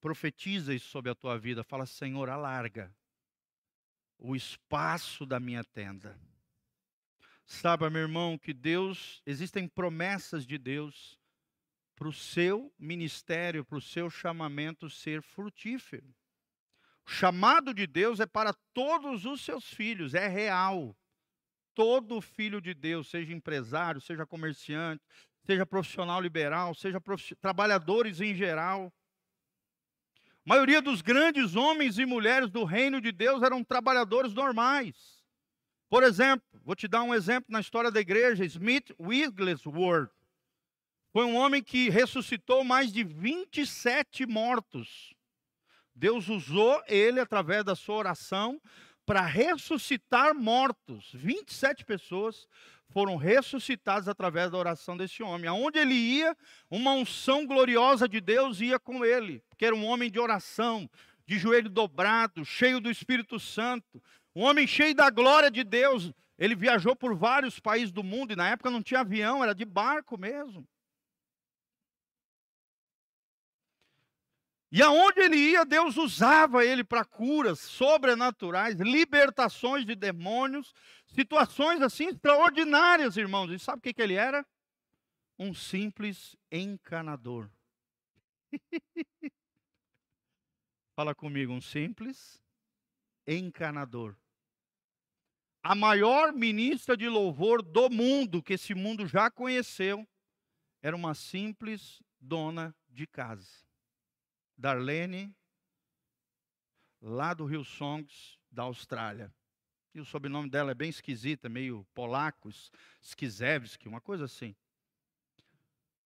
S1: Profetiza isso sobre a tua vida. Fala, Senhor, alarga o espaço da minha tenda. Saiba, meu irmão, que Deus, existem promessas de Deus para o seu ministério, para o seu chamamento ser frutífero. O chamado de Deus é para todos os seus filhos, é real. Todo filho de Deus, seja empresário, seja comerciante, seja profissional liberal, seja trabalhadores em geral. A maioria dos grandes homens e mulheres do reino de Deus eram trabalhadores normais. Por exemplo, vou te dar um exemplo na história da igreja: Smith Wigglesworth. Foi um homem que ressuscitou mais de 27 mortos. Deus usou ele através da sua oração para ressuscitar mortos. 27 pessoas foram ressuscitadas através da oração desse homem. Aonde ele ia, uma unção gloriosa de Deus ia com ele, porque era um homem de oração, de joelho dobrado, cheio do Espírito Santo, um homem cheio da glória de Deus. Ele viajou por vários países do mundo e na época não tinha avião, era de barco mesmo. E aonde ele ia, Deus usava ele para curas sobrenaturais, libertações de demônios, situações assim extraordinárias, irmãos. E sabe o que, que ele era? Um simples encanador. Fala comigo, um simples encanador. A maior ministra de louvor do mundo, que esse mundo já conheceu, era uma simples dona de casa. Darlene, lá do Rio Songs, da Austrália. E o sobrenome dela é bem esquisito, é meio polaco, Skizewski, uma coisa assim.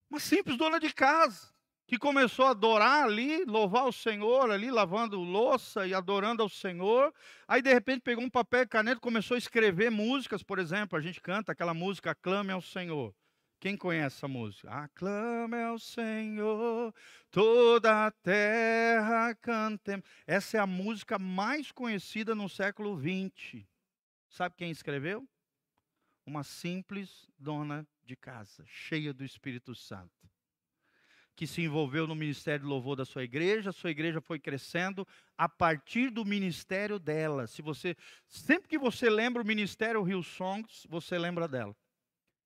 S1: Uma simples dona de casa, que começou a adorar ali, louvar o Senhor ali, lavando louça e adorando ao Senhor. Aí, de repente, pegou um papel e caneta começou a escrever músicas, por exemplo, a gente canta aquela música Aclame ao Senhor. Quem conhece essa música? Aclame ao Senhor, toda a terra cantem. Essa é a música mais conhecida no século XX. Sabe quem escreveu? Uma simples dona de casa, cheia do Espírito Santo, que se envolveu no ministério de louvor da sua igreja. Sua igreja foi crescendo a partir do ministério dela. Se você sempre que você lembra o ministério Rio Songs, você lembra dela.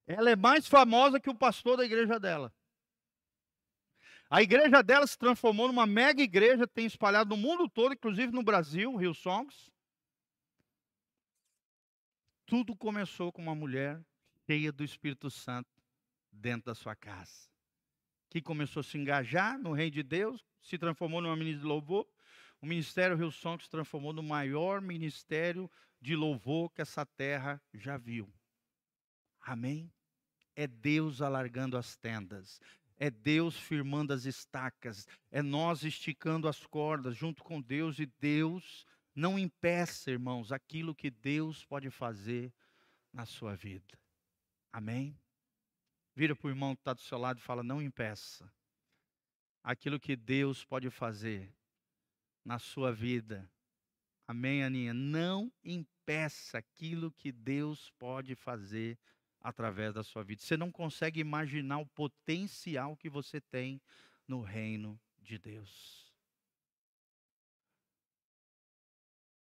S1: Ela é mais famosa que o pastor da igreja dela. A igreja dela se transformou numa mega igreja, tem espalhado no mundo todo, inclusive no Brasil, Rio Songs. Tudo começou com uma mulher cheia do Espírito Santo dentro da sua casa. Que começou a se engajar no reino de Deus, se transformou numa ministra de louvor. O ministério Rio Songs se transformou no maior ministério de louvor que essa terra já viu. Amém? é Deus alargando as tendas, é Deus firmando as estacas, é nós esticando as cordas junto com Deus e Deus não impeça, irmãos, aquilo que Deus pode fazer na sua vida. Amém? Vira para o irmão que está do seu lado e fala: não impeça aquilo que Deus pode fazer na sua vida. Amém, Aninha? Não impeça aquilo que Deus pode fazer através da sua vida. Você não consegue imaginar o potencial que você tem no reino de Deus.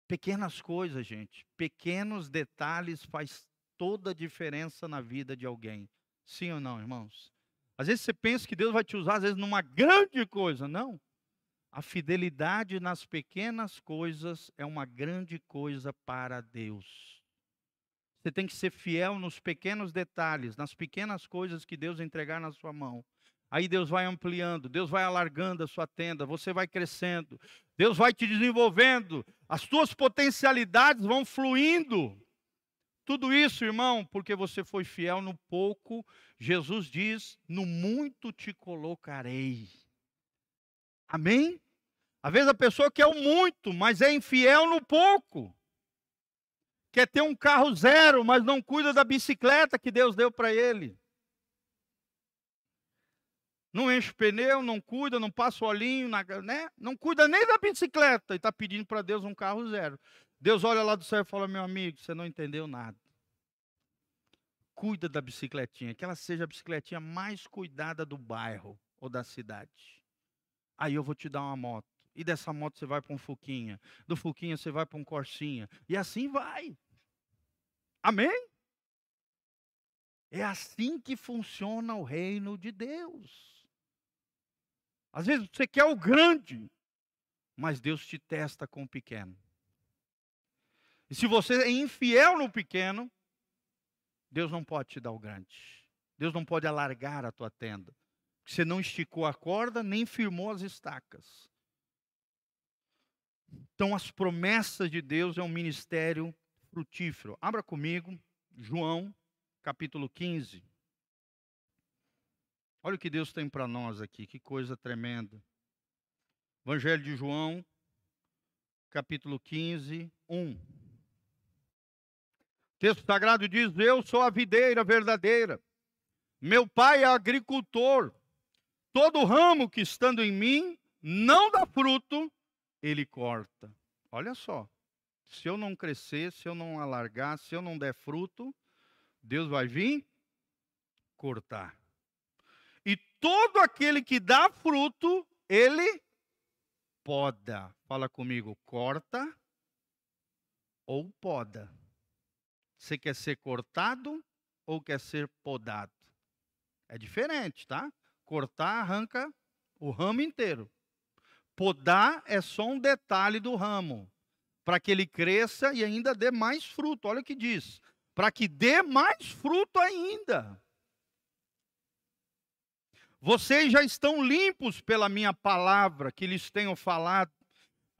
S1: Pequenas coisas, gente, pequenos detalhes faz toda a diferença na vida de alguém. Sim ou não, irmãos? Às vezes você pensa que Deus vai te usar, às vezes, numa grande coisa. Não. A fidelidade nas pequenas coisas é uma grande coisa para Deus. Você tem que ser fiel nos pequenos detalhes, nas pequenas coisas que Deus entregar na sua mão. Aí Deus vai ampliando, Deus vai alargando a sua tenda, você vai crescendo, Deus vai te desenvolvendo, as tuas potencialidades vão fluindo Tudo isso, irmão, porque você foi fiel no pouco, Jesus diz: no muito te colocarei. Amém? Às vezes a pessoa quer o muito, mas é infiel no pouco. Quer ter um carro zero, mas não cuida da bicicleta que Deus deu para ele. Não enche o pneu, não cuida, não passa o olhinho, né? não cuida nem da bicicleta e está pedindo para Deus um carro zero. Deus olha lá do céu e fala: meu amigo, você não entendeu nada. Cuida da bicicletinha, que ela seja a bicicletinha mais cuidada do bairro ou da cidade. Aí eu vou te dar uma moto. E dessa moto você vai para um Fuquinha. Do Fuquinha você vai para um Corsinha. E assim vai. Amém? É assim que funciona o reino de Deus. Às vezes você quer o grande, mas Deus te testa com o pequeno. E se você é infiel no pequeno, Deus não pode te dar o grande. Deus não pode alargar a tua tenda. Você não esticou a corda, nem firmou as estacas. Então, as promessas de Deus é um ministério frutífero. Abra comigo, João, capítulo 15. Olha o que Deus tem para nós aqui, que coisa tremenda. Evangelho de João, capítulo 15, 1. Texto sagrado diz: Eu sou a videira verdadeira, meu pai é agricultor. Todo ramo que estando em mim não dá fruto, ele corta. Olha só, se eu não crescer, se eu não alargar, se eu não der fruto, Deus vai vir cortar todo aquele que dá fruto, ele poda. Fala comigo, corta ou poda. Você quer ser cortado ou quer ser podado? É diferente, tá? Cortar arranca o ramo inteiro. Podar é só um detalhe do ramo, para que ele cresça e ainda dê mais fruto. Olha o que diz: para que dê mais fruto ainda. Vocês já estão limpos pela minha palavra que lhes tenho falado.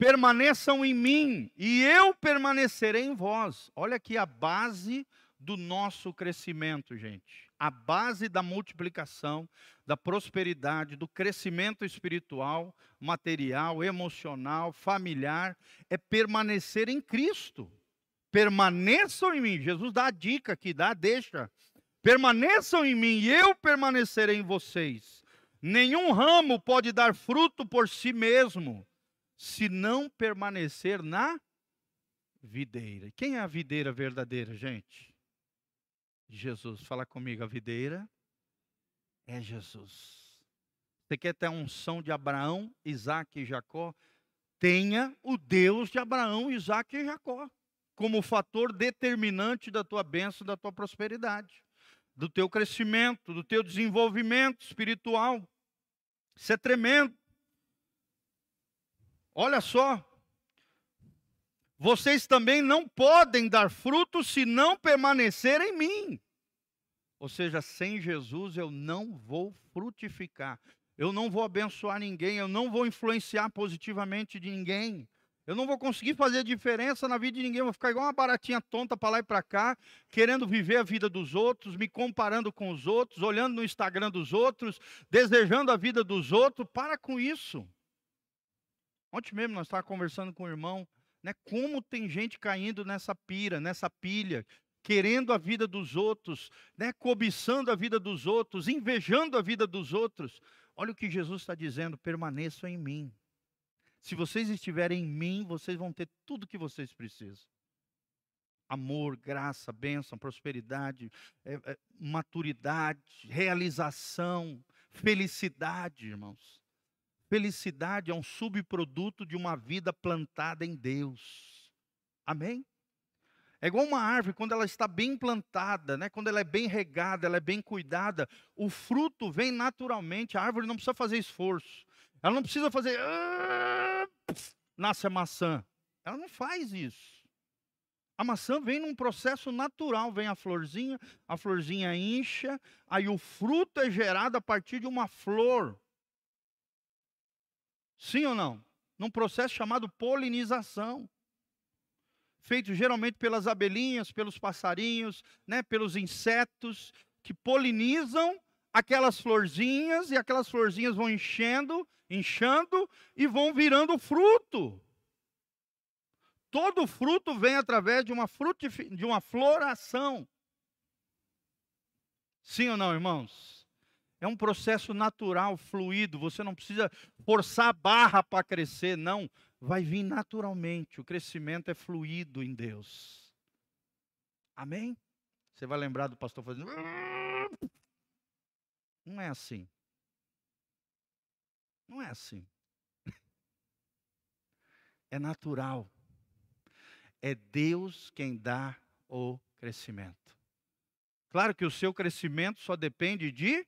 S1: Permaneçam em mim e eu permanecerei em vós. Olha aqui a base do nosso crescimento, gente. A base da multiplicação, da prosperidade, do crescimento espiritual, material, emocional, familiar, é permanecer em Cristo. Permaneçam em mim. Jesus dá a dica aqui, dá, deixa. Permaneçam em mim e eu permanecerei em vocês. Nenhum ramo pode dar fruto por si mesmo, se não permanecer na videira. Quem é a videira verdadeira, gente? Jesus. Fala comigo, a videira é Jesus. Você quer ter a unção de Abraão, Isaac e Jacó? Tenha o Deus de Abraão, Isaac e Jacó como fator determinante da tua bênção, da tua prosperidade do teu crescimento, do teu desenvolvimento espiritual. Isso é tremendo. Olha só. Vocês também não podem dar frutos se não permanecerem em mim. Ou seja, sem Jesus eu não vou frutificar. Eu não vou abençoar ninguém, eu não vou influenciar positivamente de ninguém. Eu não vou conseguir fazer diferença na vida de ninguém. Eu vou ficar igual uma baratinha tonta para lá e para cá, querendo viver a vida dos outros, me comparando com os outros, olhando no Instagram dos outros, desejando a vida dos outros. Para com isso. Ontem mesmo nós estávamos conversando com o irmão, né? Como tem gente caindo nessa pira, nessa pilha, querendo a vida dos outros, né? Cobiçando a vida dos outros, invejando a vida dos outros. Olha o que Jesus está dizendo: permaneçam em mim. Se vocês estiverem em mim, vocês vão ter tudo que vocês precisam. Amor, graça, bênção, prosperidade, é, é, maturidade, realização, felicidade, irmãos. Felicidade é um subproduto de uma vida plantada em Deus. Amém? É igual uma árvore, quando ela está bem plantada, né? quando ela é bem regada, ela é bem cuidada, o fruto vem naturalmente, a árvore não precisa fazer esforço. Ela não precisa fazer. Ah, nasce a maçã. Ela não faz isso. A maçã vem num processo natural, vem a florzinha, a florzinha incha, aí o fruto é gerado a partir de uma flor. Sim ou não? Num processo chamado polinização. feito geralmente pelas abelhinhas, pelos passarinhos, né, pelos insetos que polinizam aquelas florzinhas e aquelas florzinhas vão enchendo, inchando e vão virando fruto. Todo fruto vem através de uma, de uma floração. Sim ou não, irmãos? É um processo natural, fluido. Você não precisa forçar a barra para crescer, não. Vai vir naturalmente. O crescimento é fluido em Deus. Amém? Você vai lembrar do pastor fazendo. Não é assim. Não é assim. É natural. É Deus quem dá o crescimento. Claro que o seu crescimento só depende de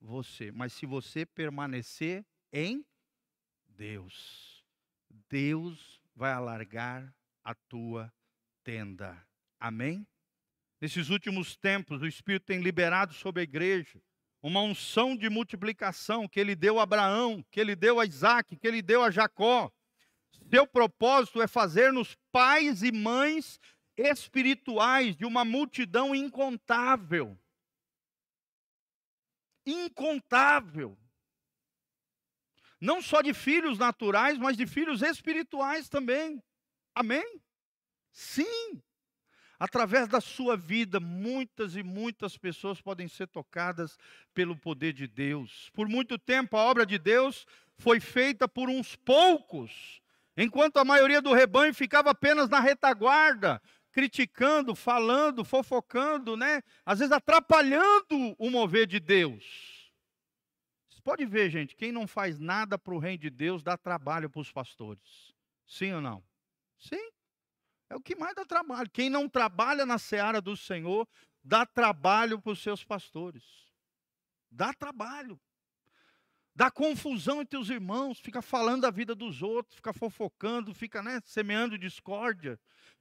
S1: você, mas se você permanecer em Deus, Deus vai alargar a tua tenda. Amém? Nesses últimos tempos, o Espírito tem liberado sobre a igreja uma unção de multiplicação que ele deu a Abraão, que ele deu a Isaac, que ele deu a Jacó. Seu propósito é fazer-nos pais e mães espirituais de uma multidão incontável. Incontável. Não só de filhos naturais, mas de filhos espirituais também. Amém? Sim. Através da sua vida, muitas e muitas pessoas podem ser tocadas pelo poder de Deus. Por muito tempo, a obra de Deus foi feita por uns poucos, enquanto a maioria do rebanho ficava apenas na retaguarda, criticando, falando, fofocando, né? Às vezes atrapalhando o mover de Deus. Você pode ver, gente, quem não faz nada para o reino de Deus dá trabalho para os pastores. Sim ou não? Sim. É o que mais dá trabalho. Quem não trabalha na seara do Senhor, dá trabalho para os seus pastores. Dá trabalho. Dá confusão entre os irmãos, fica falando da vida dos outros, fica fofocando, fica né, semeando discórdia,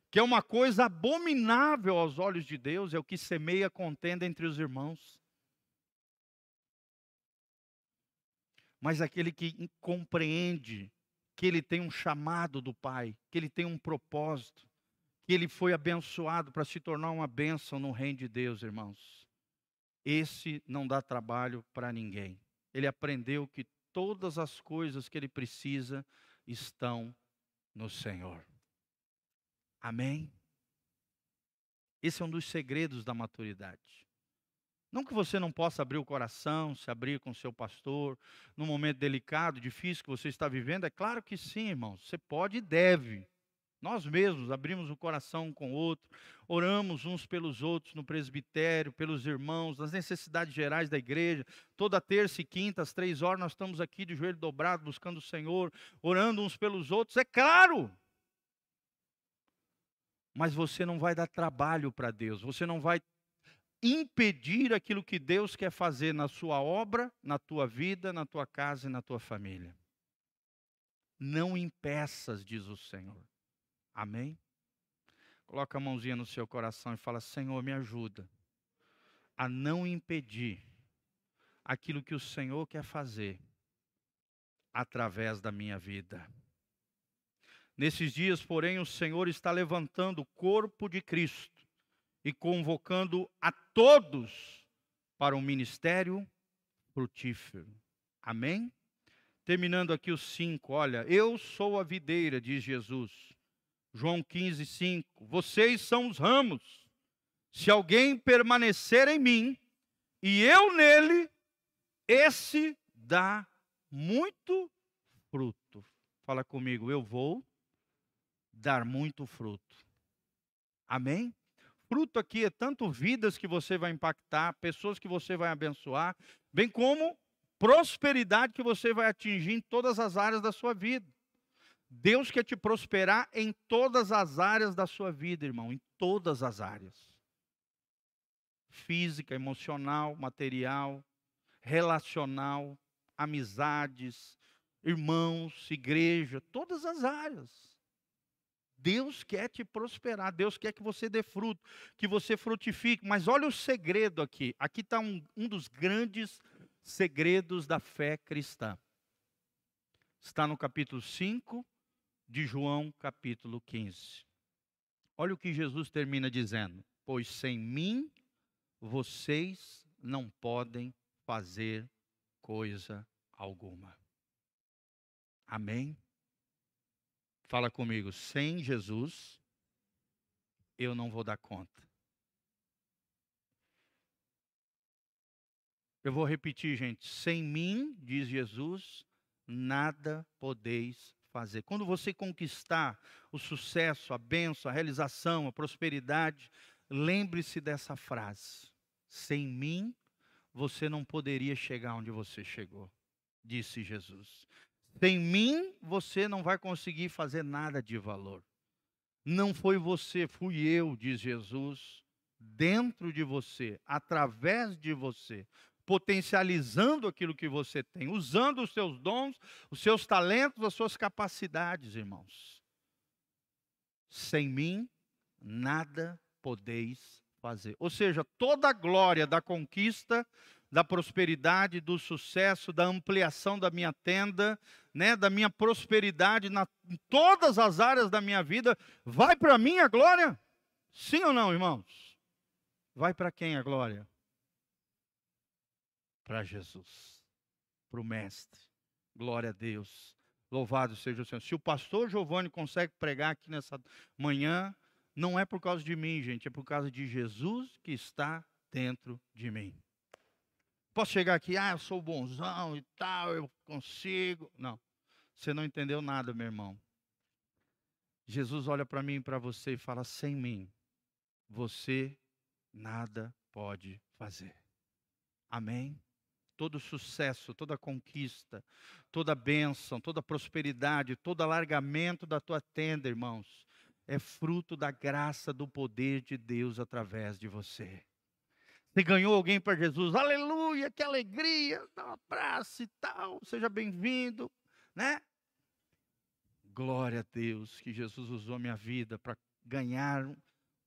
S1: que é uma coisa abominável aos olhos de Deus, é o que semeia contenda entre os irmãos. Mas aquele que compreende que ele tem um chamado do Pai, que ele tem um propósito, que ele foi abençoado para se tornar uma bênção no reino de Deus, irmãos. Esse não dá trabalho para ninguém. Ele aprendeu que todas as coisas que ele precisa estão no Senhor. Amém? Esse é um dos segredos da maturidade. Não que você não possa abrir o coração, se abrir com seu pastor, num momento delicado, difícil que você está vivendo, é claro que sim, irmãos. Você pode e deve. Nós mesmos abrimos o coração um com o outro, oramos uns pelos outros no presbitério, pelos irmãos, nas necessidades gerais da igreja. Toda terça e quinta, às três horas, nós estamos aqui de joelho dobrado, buscando o Senhor, orando uns pelos outros. É claro! Mas você não vai dar trabalho para Deus, você não vai impedir aquilo que Deus quer fazer na sua obra, na tua vida, na tua casa e na tua família. Não impeças, diz o Senhor. Amém? Coloca a mãozinha no seu coração e fala: Senhor, me ajuda a não impedir aquilo que o Senhor quer fazer através da minha vida. Nesses dias, porém, o Senhor está levantando o corpo de Cristo e convocando a todos para um ministério frutífero. Amém? Terminando aqui os cinco, olha, eu sou a videira, diz Jesus João 15, 5. Vocês são os ramos. Se alguém permanecer em mim e eu nele, esse dá muito fruto. Fala comigo, eu vou dar muito fruto. Amém? Fruto aqui é tanto vidas que você vai impactar, pessoas que você vai abençoar, bem como prosperidade que você vai atingir em todas as áreas da sua vida. Deus quer te prosperar em todas as áreas da sua vida, irmão, em todas as áreas. Física, emocional, material, relacional, amizades, irmãos, igreja, todas as áreas. Deus quer te prosperar, Deus quer que você dê fruto, que você frutifique. Mas olha o segredo aqui. Aqui está um, um dos grandes segredos da fé cristã. Está no capítulo 5, de João capítulo 15. Olha o que Jesus termina dizendo: Pois sem mim vocês não podem fazer coisa alguma. Amém? Fala comigo, sem Jesus eu não vou dar conta. Eu vou repetir, gente. Sem mim, diz Jesus, nada podeis fazer. Quando você conquistar o sucesso, a bênção, a realização, a prosperidade, lembre-se dessa frase: sem mim, você não poderia chegar onde você chegou, disse Jesus. Sem mim, você não vai conseguir fazer nada de valor. Não foi você, fui eu, diz Jesus, dentro de você, através de você, potencializando aquilo que você tem, usando os seus dons, os seus talentos, as suas capacidades, irmãos. Sem mim, nada podeis fazer. Ou seja, toda a glória da conquista, da prosperidade, do sucesso, da ampliação da minha tenda, né, da minha prosperidade na, em todas as áreas da minha vida, vai para mim a glória? Sim ou não, irmãos? Vai para quem a glória? para Jesus, para o Mestre. Glória a Deus. Louvado seja o Senhor. Se o pastor Giovanni consegue pregar aqui nessa manhã, não é por causa de mim, gente, é por causa de Jesus que está dentro de mim. Posso chegar aqui, ah, eu sou bonzão e tal, eu consigo. Não, você não entendeu nada, meu irmão. Jesus olha para mim e para você e fala: sem mim, você nada pode fazer. Amém? todo sucesso, toda conquista, toda bênção, toda prosperidade, todo alargamento da tua tenda, irmãos, é fruto da graça do poder de Deus através de você. Você ganhou alguém para Jesus, aleluia, que alegria, dá um abraço e tal, seja bem-vindo, né? Glória a Deus que Jesus usou minha vida para ganhar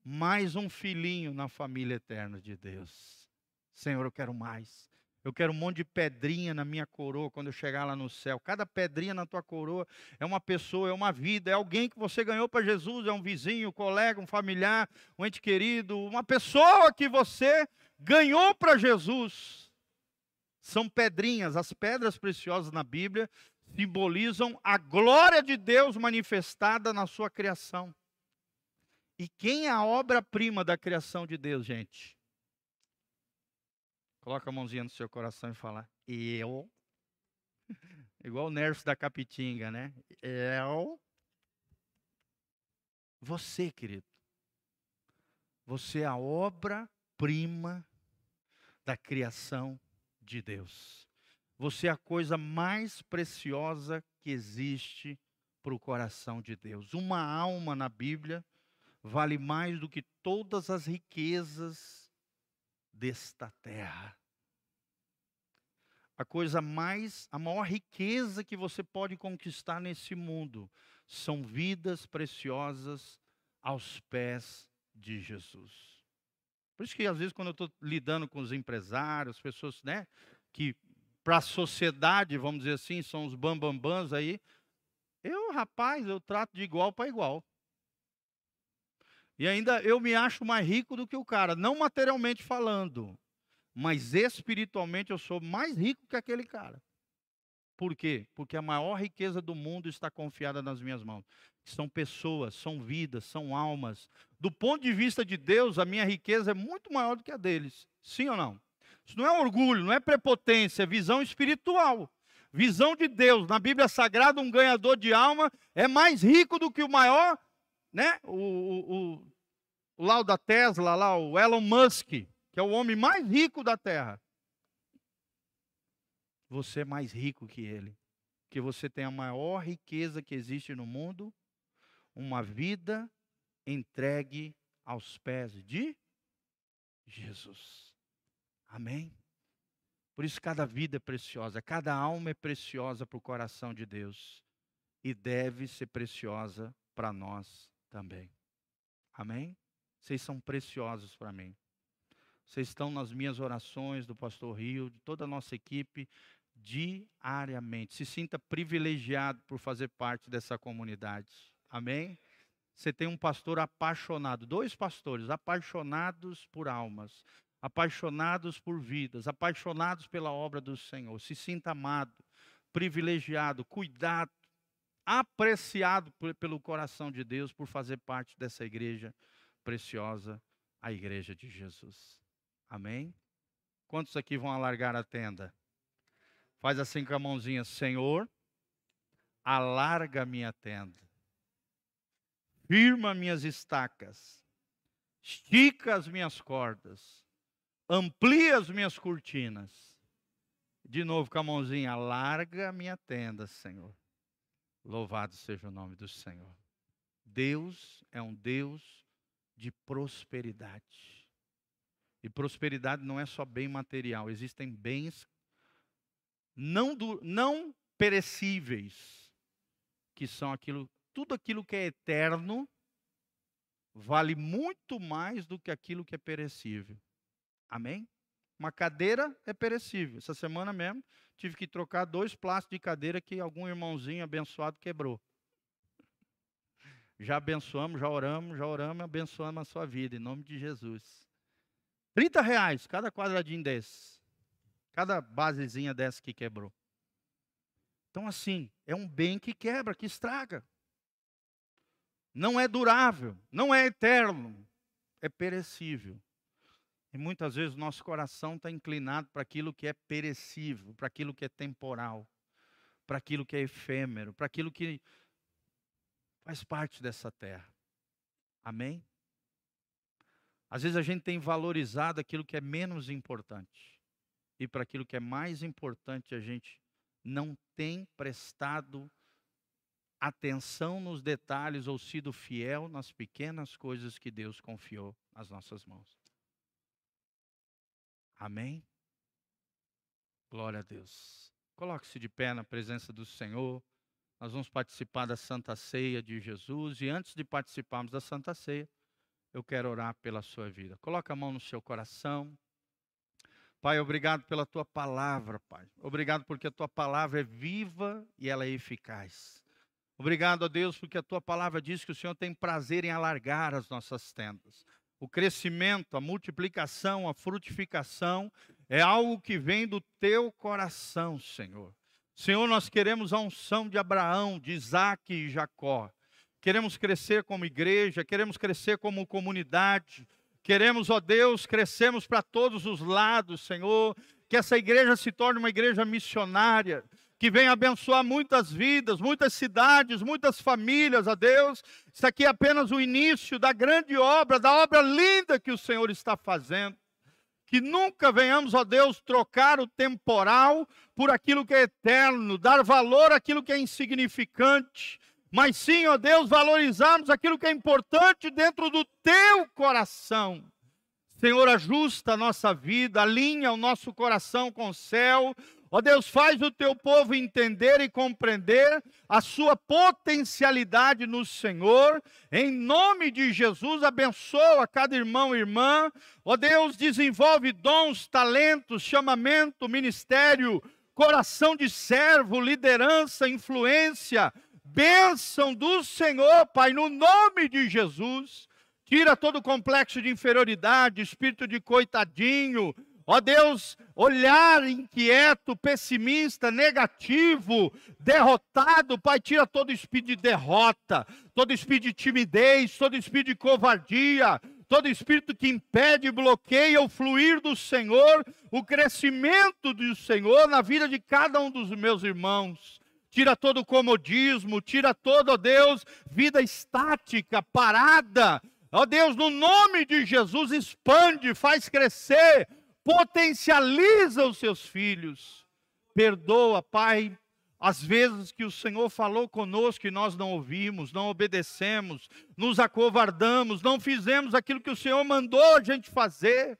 S1: mais um filhinho na família eterna de Deus. Senhor, eu quero mais. Eu quero um monte de pedrinha na minha coroa quando eu chegar lá no céu. Cada pedrinha na tua coroa é uma pessoa, é uma vida, é alguém que você ganhou para Jesus, é um vizinho, um colega, um familiar, um ente querido, uma pessoa que você ganhou para Jesus. São pedrinhas, as pedras preciosas na Bíblia simbolizam a glória de Deus manifestada na sua criação. E quem é a obra-prima da criação de Deus, gente? Coloca a mãozinha no seu coração e fala: Eu. Igual o Nerso da Capitinga, né? Eu. Você, querido. Você é a obra-prima da criação de Deus. Você é a coisa mais preciosa que existe para o coração de Deus. Uma alma na Bíblia vale mais do que todas as riquezas desta terra a coisa mais, a maior riqueza que você pode conquistar nesse mundo são vidas preciosas aos pés de Jesus. Por isso que às vezes quando eu estou lidando com os empresários, pessoas, né, que para a sociedade, vamos dizer assim, são os bambambãs aí, eu, rapaz, eu trato de igual para igual. E ainda eu me acho mais rico do que o cara, não materialmente falando, mas espiritualmente eu sou mais rico que aquele cara. Por quê? Porque a maior riqueza do mundo está confiada nas minhas mãos. São pessoas, são vidas, são almas. Do ponto de vista de Deus, a minha riqueza é muito maior do que a deles. Sim ou não? Isso não é orgulho, não é prepotência, é visão espiritual. Visão de Deus. Na Bíblia Sagrada, um ganhador de alma é mais rico do que o maior, né? O, o, o, lá o da Tesla, lá, o Elon Musk que é o homem mais rico da terra, você é mais rico que ele. Que você tem a maior riqueza que existe no mundo, uma vida entregue aos pés de Jesus. Amém? Por isso, cada vida é preciosa, cada alma é preciosa para o coração de Deus e deve ser preciosa para nós também. Amém? Vocês são preciosos para mim. Vocês estão nas minhas orações, do pastor Rio, de toda a nossa equipe, diariamente. Se sinta privilegiado por fazer parte dessa comunidade. Amém? você tem um pastor apaixonado, dois pastores apaixonados por almas, apaixonados por vidas, apaixonados pela obra do Senhor. Se sinta amado, privilegiado, cuidado, apreciado pelo coração de Deus por fazer parte dessa igreja preciosa, a igreja de Jesus. Amém? Quantos aqui vão alargar a tenda? Faz assim com a mãozinha, Senhor, alarga minha tenda, firma minhas estacas, estica as minhas cordas, amplia as minhas cortinas. De novo com a mãozinha, alarga minha tenda, Senhor. Louvado seja o nome do Senhor. Deus é um Deus de prosperidade. E prosperidade não é só bem material, existem bens não, do, não perecíveis, que são aquilo, tudo aquilo que é eterno, vale muito mais do que aquilo que é perecível. Amém? Uma cadeira é perecível. Essa semana mesmo tive que trocar dois plásticos de cadeira que algum irmãozinho abençoado quebrou. Já abençoamos, já oramos, já oramos, abençoamos a sua vida, em nome de Jesus. 30 reais cada quadradinho desse. Cada basezinha dessa que quebrou. Então, assim, é um bem que quebra, que estraga. Não é durável, não é eterno, é perecível. E muitas vezes o nosso coração está inclinado para aquilo que é perecível, para aquilo que é temporal, para aquilo que é efêmero, para aquilo que faz parte dessa terra. Amém? Às vezes a gente tem valorizado aquilo que é menos importante e para aquilo que é mais importante, a gente não tem prestado atenção nos detalhes ou sido fiel nas pequenas coisas que Deus confiou nas nossas mãos. Amém? Glória a Deus. Coloque-se de pé na presença do Senhor. Nós vamos participar da Santa Ceia de Jesus e antes de participarmos da Santa Ceia, eu quero orar pela sua vida. Coloque a mão no seu coração. Pai, obrigado pela tua palavra, Pai. Obrigado porque a tua palavra é viva e ela é eficaz. Obrigado a Deus porque a tua palavra diz que o Senhor tem prazer em alargar as nossas tendas. O crescimento, a multiplicação, a frutificação é algo que vem do teu coração, Senhor. Senhor, nós queremos a unção de Abraão, de Isaac e Jacó. Queremos crescer como igreja, queremos crescer como comunidade, Queremos, ó Deus, crescemos para todos os lados, Senhor. Que essa igreja se torne uma igreja missionária, que venha abençoar muitas vidas, muitas cidades, muitas famílias, ó Deus. Isso aqui é apenas o início da grande obra, da obra linda que o Senhor está fazendo. Que nunca venhamos, ó Deus, trocar o temporal por aquilo que é eterno, dar valor àquilo que é insignificante mas sim, ó Deus, valorizarmos aquilo que é importante dentro do teu coração. Senhor, ajusta a nossa vida, alinha o nosso coração com o céu. Ó Deus, faz o teu povo entender e compreender a sua potencialidade no Senhor. Em nome de Jesus, abençoa cada irmão e irmã. Ó Deus, desenvolve dons, talentos, chamamento, ministério, coração de servo, liderança, influência bênção do Senhor, Pai, no nome de Jesus. Tira todo o complexo de inferioridade, espírito de coitadinho. Ó Deus, olhar inquieto, pessimista, negativo, derrotado, Pai, tira todo espírito de derrota, todo espírito de timidez, todo espírito de covardia, todo espírito que impede bloqueia o fluir do Senhor, o crescimento do Senhor na vida de cada um dos meus irmãos tira todo o comodismo, tira todo, ó Deus, vida estática, parada. Ó Deus, no nome de Jesus, expande, faz crescer, potencializa os seus filhos. Perdoa, Pai, as vezes que o Senhor falou conosco e nós não ouvimos, não obedecemos, nos acovardamos, não fizemos aquilo que o Senhor mandou a gente fazer.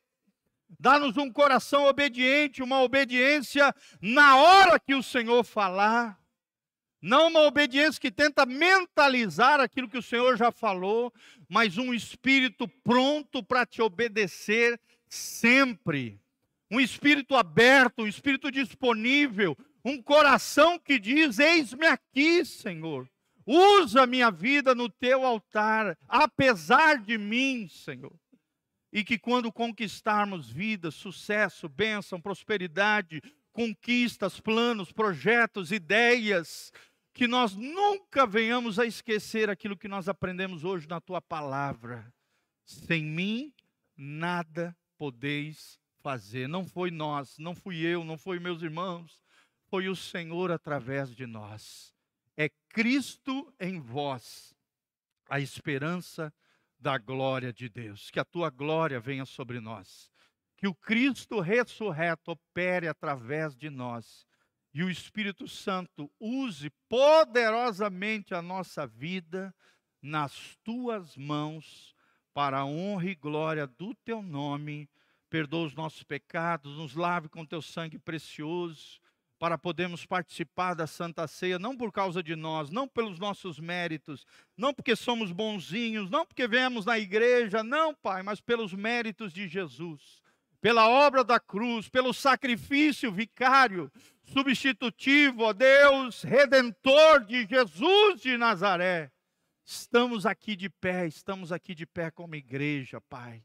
S1: Dá-nos um coração obediente, uma obediência na hora que o Senhor falar. Não uma obediência que tenta mentalizar aquilo que o Senhor já falou, mas um espírito pronto para te obedecer sempre. Um espírito aberto, um espírito disponível, um coração que diz: Eis-me aqui, Senhor. Usa minha vida no teu altar, apesar de mim, Senhor. E que quando conquistarmos vida, sucesso, bênção, prosperidade, conquistas, planos, projetos, ideias, que nós nunca venhamos a esquecer aquilo que nós aprendemos hoje na tua palavra. Sem mim, nada podeis fazer. Não foi nós, não fui eu, não foi meus irmãos, foi o Senhor através de nós é Cristo em vós, a esperança da glória de Deus. Que a tua glória venha sobre nós. Que o Cristo ressurreto opere através de nós. E o Espírito Santo use poderosamente a nossa vida nas tuas mãos, para a honra e glória do teu nome. Perdoa os nossos pecados, nos lave com teu sangue precioso para podermos participar da Santa Ceia, não por causa de nós, não pelos nossos méritos, não porque somos bonzinhos, não porque viemos na igreja, não, Pai, mas pelos méritos de Jesus, pela obra da cruz, pelo sacrifício vicário, substitutivo, ó Deus, redentor de Jesus de Nazaré. Estamos aqui de pé, estamos aqui de pé como igreja, Pai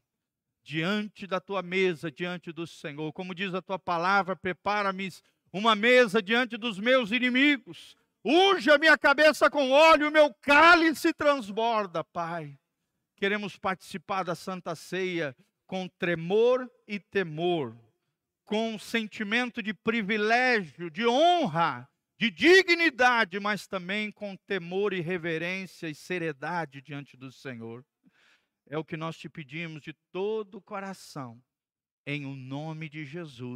S1: diante da tua mesa, diante do Senhor. Como diz a tua palavra, prepara-me uma mesa diante dos meus inimigos. Unge a minha cabeça com óleo, meu cálice transborda, Pai. Queremos participar da Santa Ceia com tremor e temor, com sentimento de privilégio, de honra, de dignidade, mas também com temor e reverência e seriedade diante do Senhor. É o que nós te pedimos de todo o coração, em o nome de Jesus.